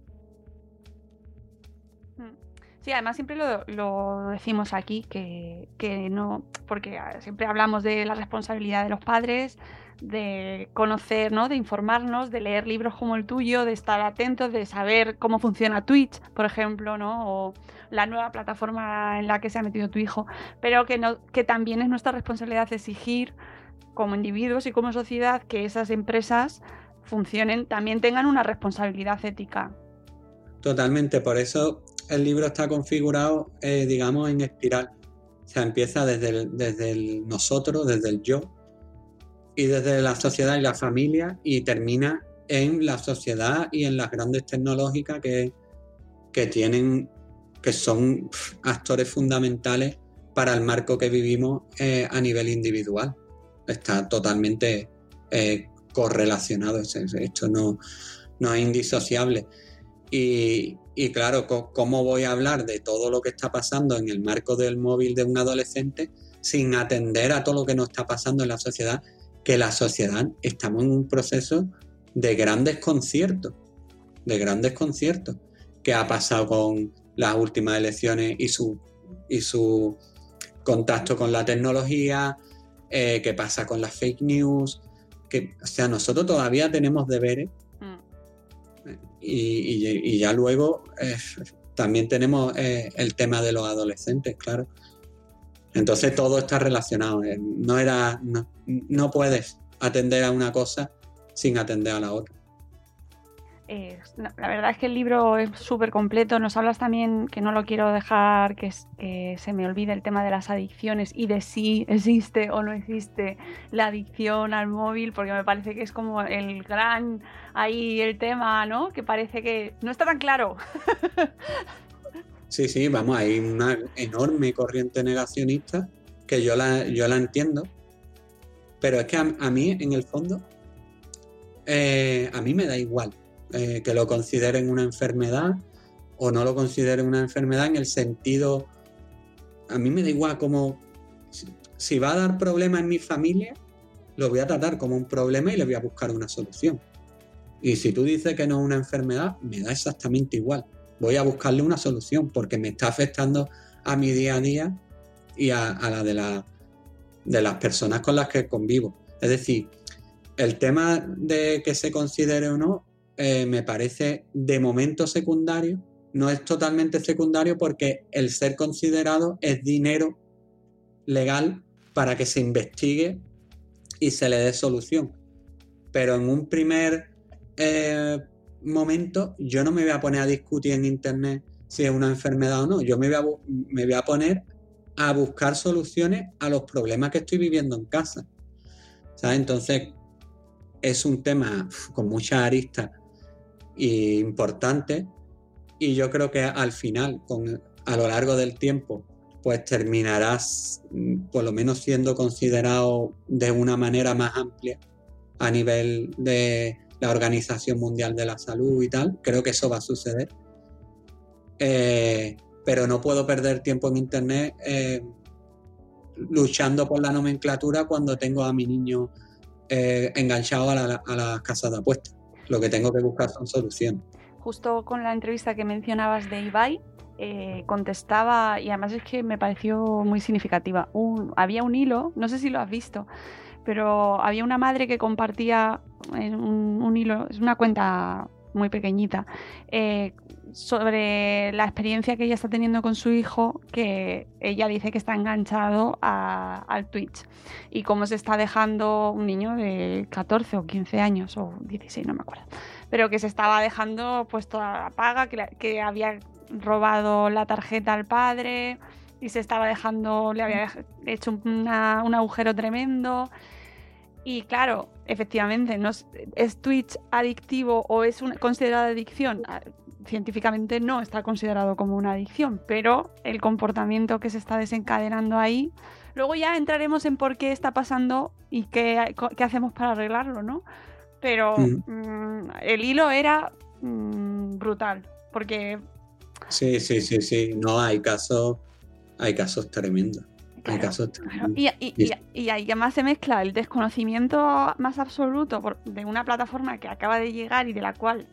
Sí, además siempre lo, decimos aquí, que, no, porque siempre hablamos de la responsabilidad de los padres, de conocer, ¿no? de informarnos, de leer libros como el tuyo, de estar atentos, de saber cómo funciona Twitch, por ejemplo, ¿no? o la nueva plataforma en la que se ha metido tu hijo, pero que, no, que también es nuestra responsabilidad exigir como individuos y como sociedad que esas empresas funcionen, también tengan una responsabilidad ética. Totalmente, por eso el libro está configurado, eh, digamos, en espiral. O sea, empieza desde desde el nosotros, desde el yo, y desde la sociedad y la familia y termina en la sociedad y en las grandes tecnológicas que, que tienen que son actores fundamentales para el marco que vivimos eh, a nivel individual. Está totalmente eh, correlacionado, esto no, no es indisociable. Y, y, claro, ¿cómo voy a hablar de todo lo que está pasando en el marco del móvil de un adolescente sin atender a todo lo que nos está pasando en la sociedad que la sociedad estamos en un proceso de grandes conciertos, de grandes conciertos, que ha pasado con las últimas elecciones y su y su contacto con la tecnología, eh, qué pasa con las fake news, que, o sea, nosotros todavía tenemos deberes Mm. y, y- y ya luego eh, también tenemos eh, el tema de los adolescentes, claro. Entonces todo está relacionado. eh, No era, no, no puedes atender a una cosa sin atender a la otra. Eh, la verdad es que el libro es súper completo. Nos hablas también, que no lo quiero dejar que se me olvide el tema de las adicciones y de si existe o no existe la adicción al móvil, porque me parece que es como el gran ahí el tema, ¿no? Que parece que no está tan claro. (laughs) Sí, sí, vamos, hay una enorme corriente negacionista que yo la, yo la entiendo, pero es que a, mí, en el fondo, eh, a mí me da igual eh, que lo consideren una enfermedad o no lo consideren una enfermedad en el sentido, a mí me da igual como, si, si va a dar problemas en mi familia, lo voy a tratar como un problema y le voy a buscar una solución. Y si tú dices que no es una enfermedad, me da exactamente igual voy a buscarle una solución porque me está afectando a mi día a día y a, a la de, la de las personas con las que convivo. Es decir, el tema de que se considere o no eh, me parece de momento secundario, no es totalmente secundario porque el ser considerado es dinero legal para que se investigue y se le dé solución. Pero en un primer eh, momento yo no me voy a poner a discutir en internet si es una enfermedad o no. Yo me voy a, me voy a poner a buscar soluciones a los problemas que estoy viviendo en casa. ¿Sabes? Entonces es un tema con muchas aristas y importante y yo creo que al final, con, a lo largo del tiempo, pues terminarás mm, por lo menos siendo considerado de una manera más amplia a nivel de la Organización Mundial de la Salud y tal. Creo que eso va a suceder. Eh, pero no puedo perder tiempo en Internet eh, luchando por la nomenclatura cuando tengo a mi niño eh, enganchado a la, las casas de apuestas. Lo que tengo que buscar son soluciones. Justo con la entrevista que mencionabas de Ibai, eh, contestaba, y además es que me pareció muy significativa. Un- había un hilo, no sé si lo has visto, pero había una madre que compartía en un, un hilo, es una cuenta muy pequeñita, eh, sobre la experiencia que ella está teniendo con su hijo, que ella dice que está enganchado a- al Twitch y cómo se está dejando un niño de 14 o 15 años o 16, no me acuerdo, pero que se estaba dejando pues toda la paga, que, la- que había robado la tarjeta al padre y se estaba dejando, le había hecho un agujero tremendo. Y claro, efectivamente, no es, ¿es Twitch adictivo o es una- considerada adicción? Ah, Científicamente no está considerado como una adicción, pero el comportamiento que se está desencadenando ahí, luego ya entraremos en por qué está pasando y qué, qué hacemos para arreglarlo, ¿no? Pero Mm. mm, el hilo era mm, brutal, porque Sí, sí, sí, sí. No, hay casos, hay casos tremendos. Claro, Claro. Y, y, y, y ahí además se mezcla el desconocimiento más absoluto por- de una plataforma que acaba de llegar y de la cual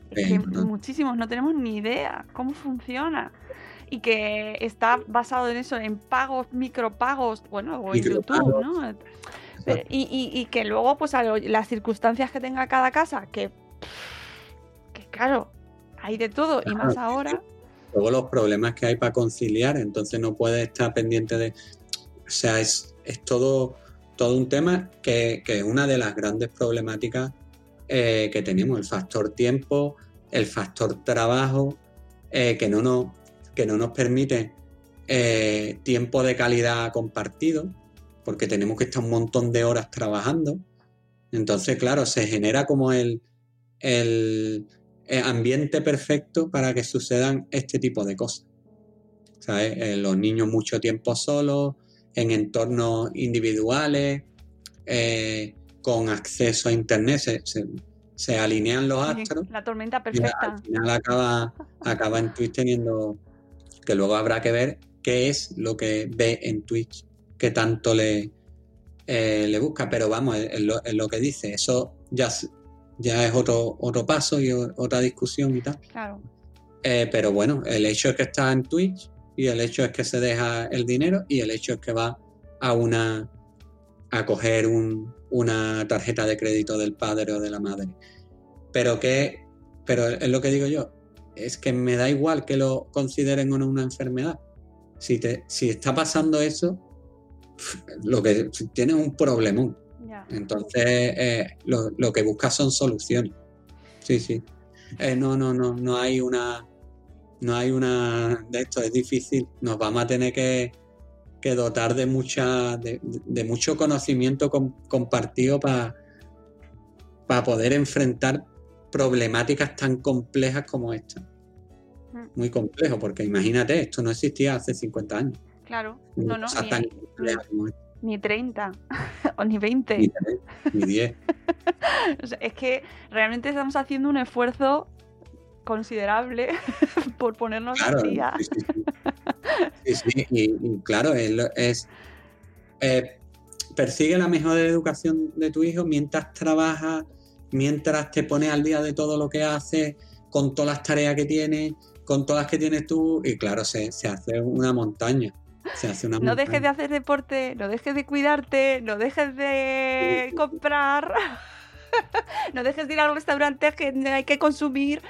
muchísimos no tenemos ni idea cómo funciona. Y que está basado en eso, en pagos, micropagos, bueno, o en YouTube. ¿no? Pero- y, que luego, pues a lo- las circunstancias que tenga cada casa, que, que claro, hay de todo, y más ahora. Luego los problemas que hay para conciliar, entonces no puedes estar pendiente de... O sea, es, es todo, todo un tema que, que es una de las grandes problemáticas eh, que tenemos, el factor tiempo, el factor trabajo, eh, que, no nos, que no nos permite eh, tiempo de calidad compartido, porque tenemos que estar un montón de horas trabajando. Entonces, claro, se genera como el, el ambiente perfecto para que sucedan este tipo de cosas. ¿Sabes? Los niños mucho tiempo solos, en entornos individuales, eh, con acceso a internet, se, se- se alinean los astros la tormenta y perfecta. al final acaba, acaba en Twitch teniendo que luego habrá que ver qué es lo que ve en Twitch, que tanto le, eh, le busca, pero vamos, es, es lo, es lo que dice, eso ya, ya es otro, otro paso y otra discusión y tal. Claro. Eh, pero bueno, el hecho de que está en Twitch y el hecho es que se deja el dinero y el hecho es que va a una a coger un, una tarjeta de crédito del padre o de la madre. Pero que, pero es lo que digo yo, es que me da igual que lo consideren una, una enfermedad. Si, te, si está pasando eso, lo que tienes un problemón. Entonces, eh, lo, lo, que buscas son soluciones. Sí, sí. Eh, no, no, no, no hay una, no hay una de esto, es difícil. Nos vamos a tener que, que dotar de mucha, de, de mucho conocimiento compartido para poder enfrentar problemáticas tan complejas como esta. Mm. Muy complejo, porque imagínate, esto no existía hace 50 años. Claro, no, no. Ni, ni, 30 (laughs) o ni 20. Ni, ni 10. (laughs) es que realmente estamos haciendo un esfuerzo considerable (laughs) por ponernos claro, al día. Sí, sí. (laughs) Y, claro, es, eh, persigue la mejor educación de tu hijo mientras trabaja mientras te pones al día de todo lo que haces, con todas las tareas que tienes, con todas las que tienes tú, y claro, se, hace una montaña. Se hace una no dejes de hacer deporte, no dejes de cuidarte, no dejes de comprar, (laughs) no dejes de ir al restaurante que hay que consumir.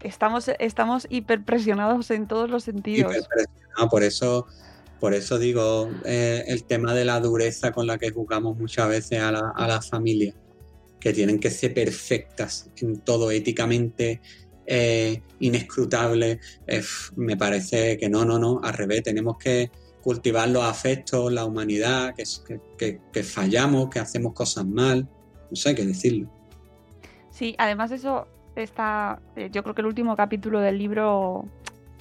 Estamos, estamos hiperpresionados en todos los sentidos. por eso, por eso digo eh, el tema de la dureza con la que jugamos muchas veces a la, a la familia que tienen que ser perfectas en todo, éticamente eh, inescrutable. me parece que no, no, no, al revés, tenemos que cultivar los afectos, la humanidad, que, que, fallamos, que hacemos cosas mal, no sé qué decirlo. Sí, además eso está, eh, yo creo que el último capítulo del libro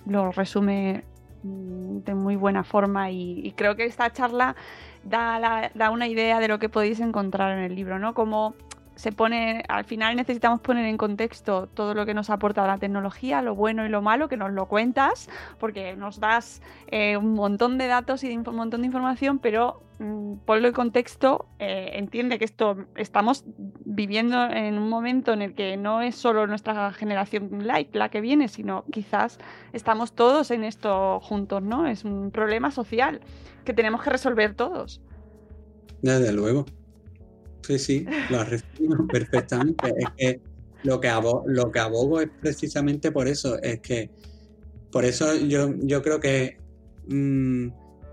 lo resume mm, de muy buena forma y, creo que esta charla da, da, una idea de lo que podéis encontrar en el libro, ¿no? Como se pone, al final necesitamos poner en contexto todo lo que nos aporta la tecnología, lo bueno y lo malo, que nos lo cuentas, porque nos das eh, un montón de datos y un montón de información, pero mm, ponlo en contexto, eh, entiende que esto estamos viviendo en un momento en el que no es solo nuestra generación light la que viene, sino quizás estamos todos en esto juntos, ¿no? Es un problema social que tenemos que resolver todos. Desde luego. Sí, sí, lo resumo (laughs) perfectamente. Es que lo que, abogo, lo que abogo es precisamente por eso. Es que por eso yo, yo creo que, mm,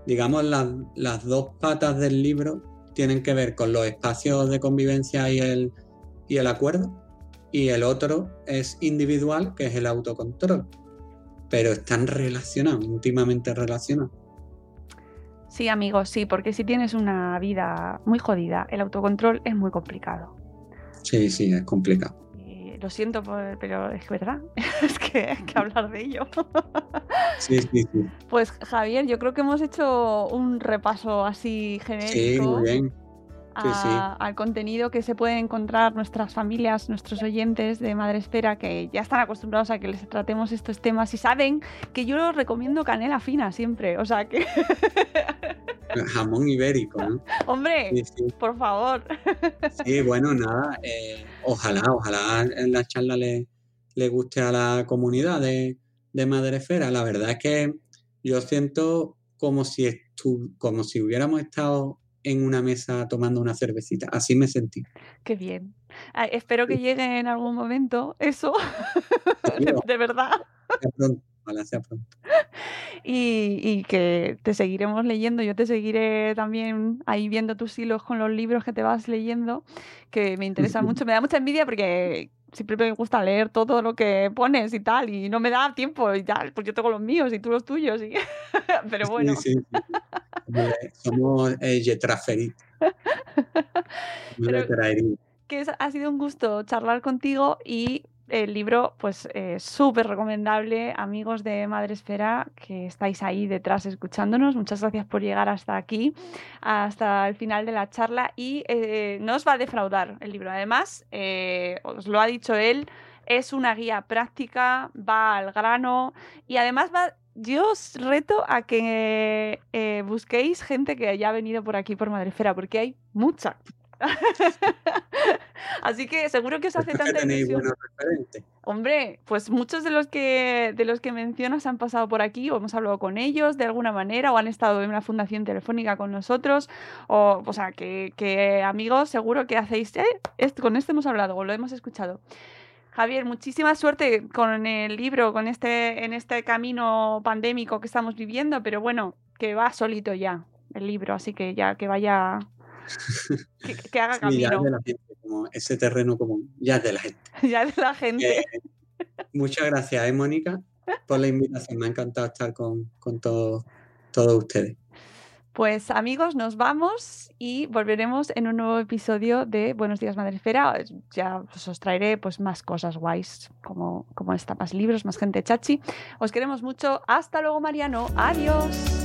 digamos, las, las dos patas del libro tienen que ver con los espacios de convivencia y el, y el acuerdo. Y el otro es individual, que es el autocontrol. Pero están relacionados, íntimamente relacionados. Sí, amigos, sí, porque si tienes una vida muy jodida, el autocontrol es muy complicado. Sí, sí, es complicado. lo siento, pero es verdad, (laughs) es que hay que hablar de ello. (laughs) Sí, sí, sí. Pues Javier, yo creo que hemos hecho un repaso así genérico. Sí, muy bien al contenido que se puede encontrar nuestras familias, nuestros oyentes de Madre Esfera, que ya están acostumbrados a que les tratemos estos temas y saben que yo los recomiendo canela fina siempre. O sea que. (laughs) Jamón ibérico, ¿no? (laughs) Hombre, por favor. Sí, bueno, nada. Eh, ojalá, ojalá en la charla le, le guste a la comunidad de, de Madre Esfera. La verdad es que yo siento como si, como si hubiéramos estado en una mesa tomando una cervecita. Así me sentí. Qué bien. espero que llegue en algún momento eso, (laughs) de, verdad. pronto, ojalá sea pronto. Y, y, que te seguiremos leyendo. Yo te seguiré también ahí viendo tus hilos con los libros que te vas leyendo, que me interesa (laughs) mucho. Me da mucha envidia porque siempre me gusta leer todo lo que pones y tal, y no me da tiempo y tal, pues yo tengo los míos y tú los tuyos, y... (laughs) pero bueno. Sí, sí, Somos eh, (laughs) que ha sido un gusto charlar contigo y el libro, pues eh, súper recomendable, amigos de Madre Esfera, que estáis ahí detrás escuchándonos. Muchas gracias por llegar hasta aquí, hasta el final de la charla. Y eh, no os va a defraudar el libro. Además, eh, os lo ha dicho él, es una guía práctica, va al grano y además va. Yo os reto a que busquéis gente que haya venido por aquí por Madre Esfera, porque hay mucha (laughs) Así que seguro que os hace Esto es que tanta ilusión. Hombre, pues muchos de los que de los que mencionas han pasado por aquí o hemos hablado con ellos de alguna manera o han estado en una fundación telefónica con nosotros o, o sea, que, que amigos seguro que hacéis, "Eh, esto, con este hemos hablado o lo hemos escuchado. Javier, muchísima suerte con el libro, con este en este camino pandémico que estamos viviendo, pero bueno, que va solito ya el libro, así que ya que vaya (laughs) que, que haga ya camino de la gente, como ese terreno común, ya de la gente. (laughs) ya de la gente. Eh, muchas gracias, ¿eh, Mónica, por la invitación. Me ha encantado estar con, con todos, todos ustedes. Pues amigos, nos vamos y volveremos en un nuevo episodio de Buenos Días Madresfera. Ya pues, os traeré pues, más cosas guays como, como esta, más libros, más gente chachi. Os queremos mucho. Hasta luego, Mariano. Adiós.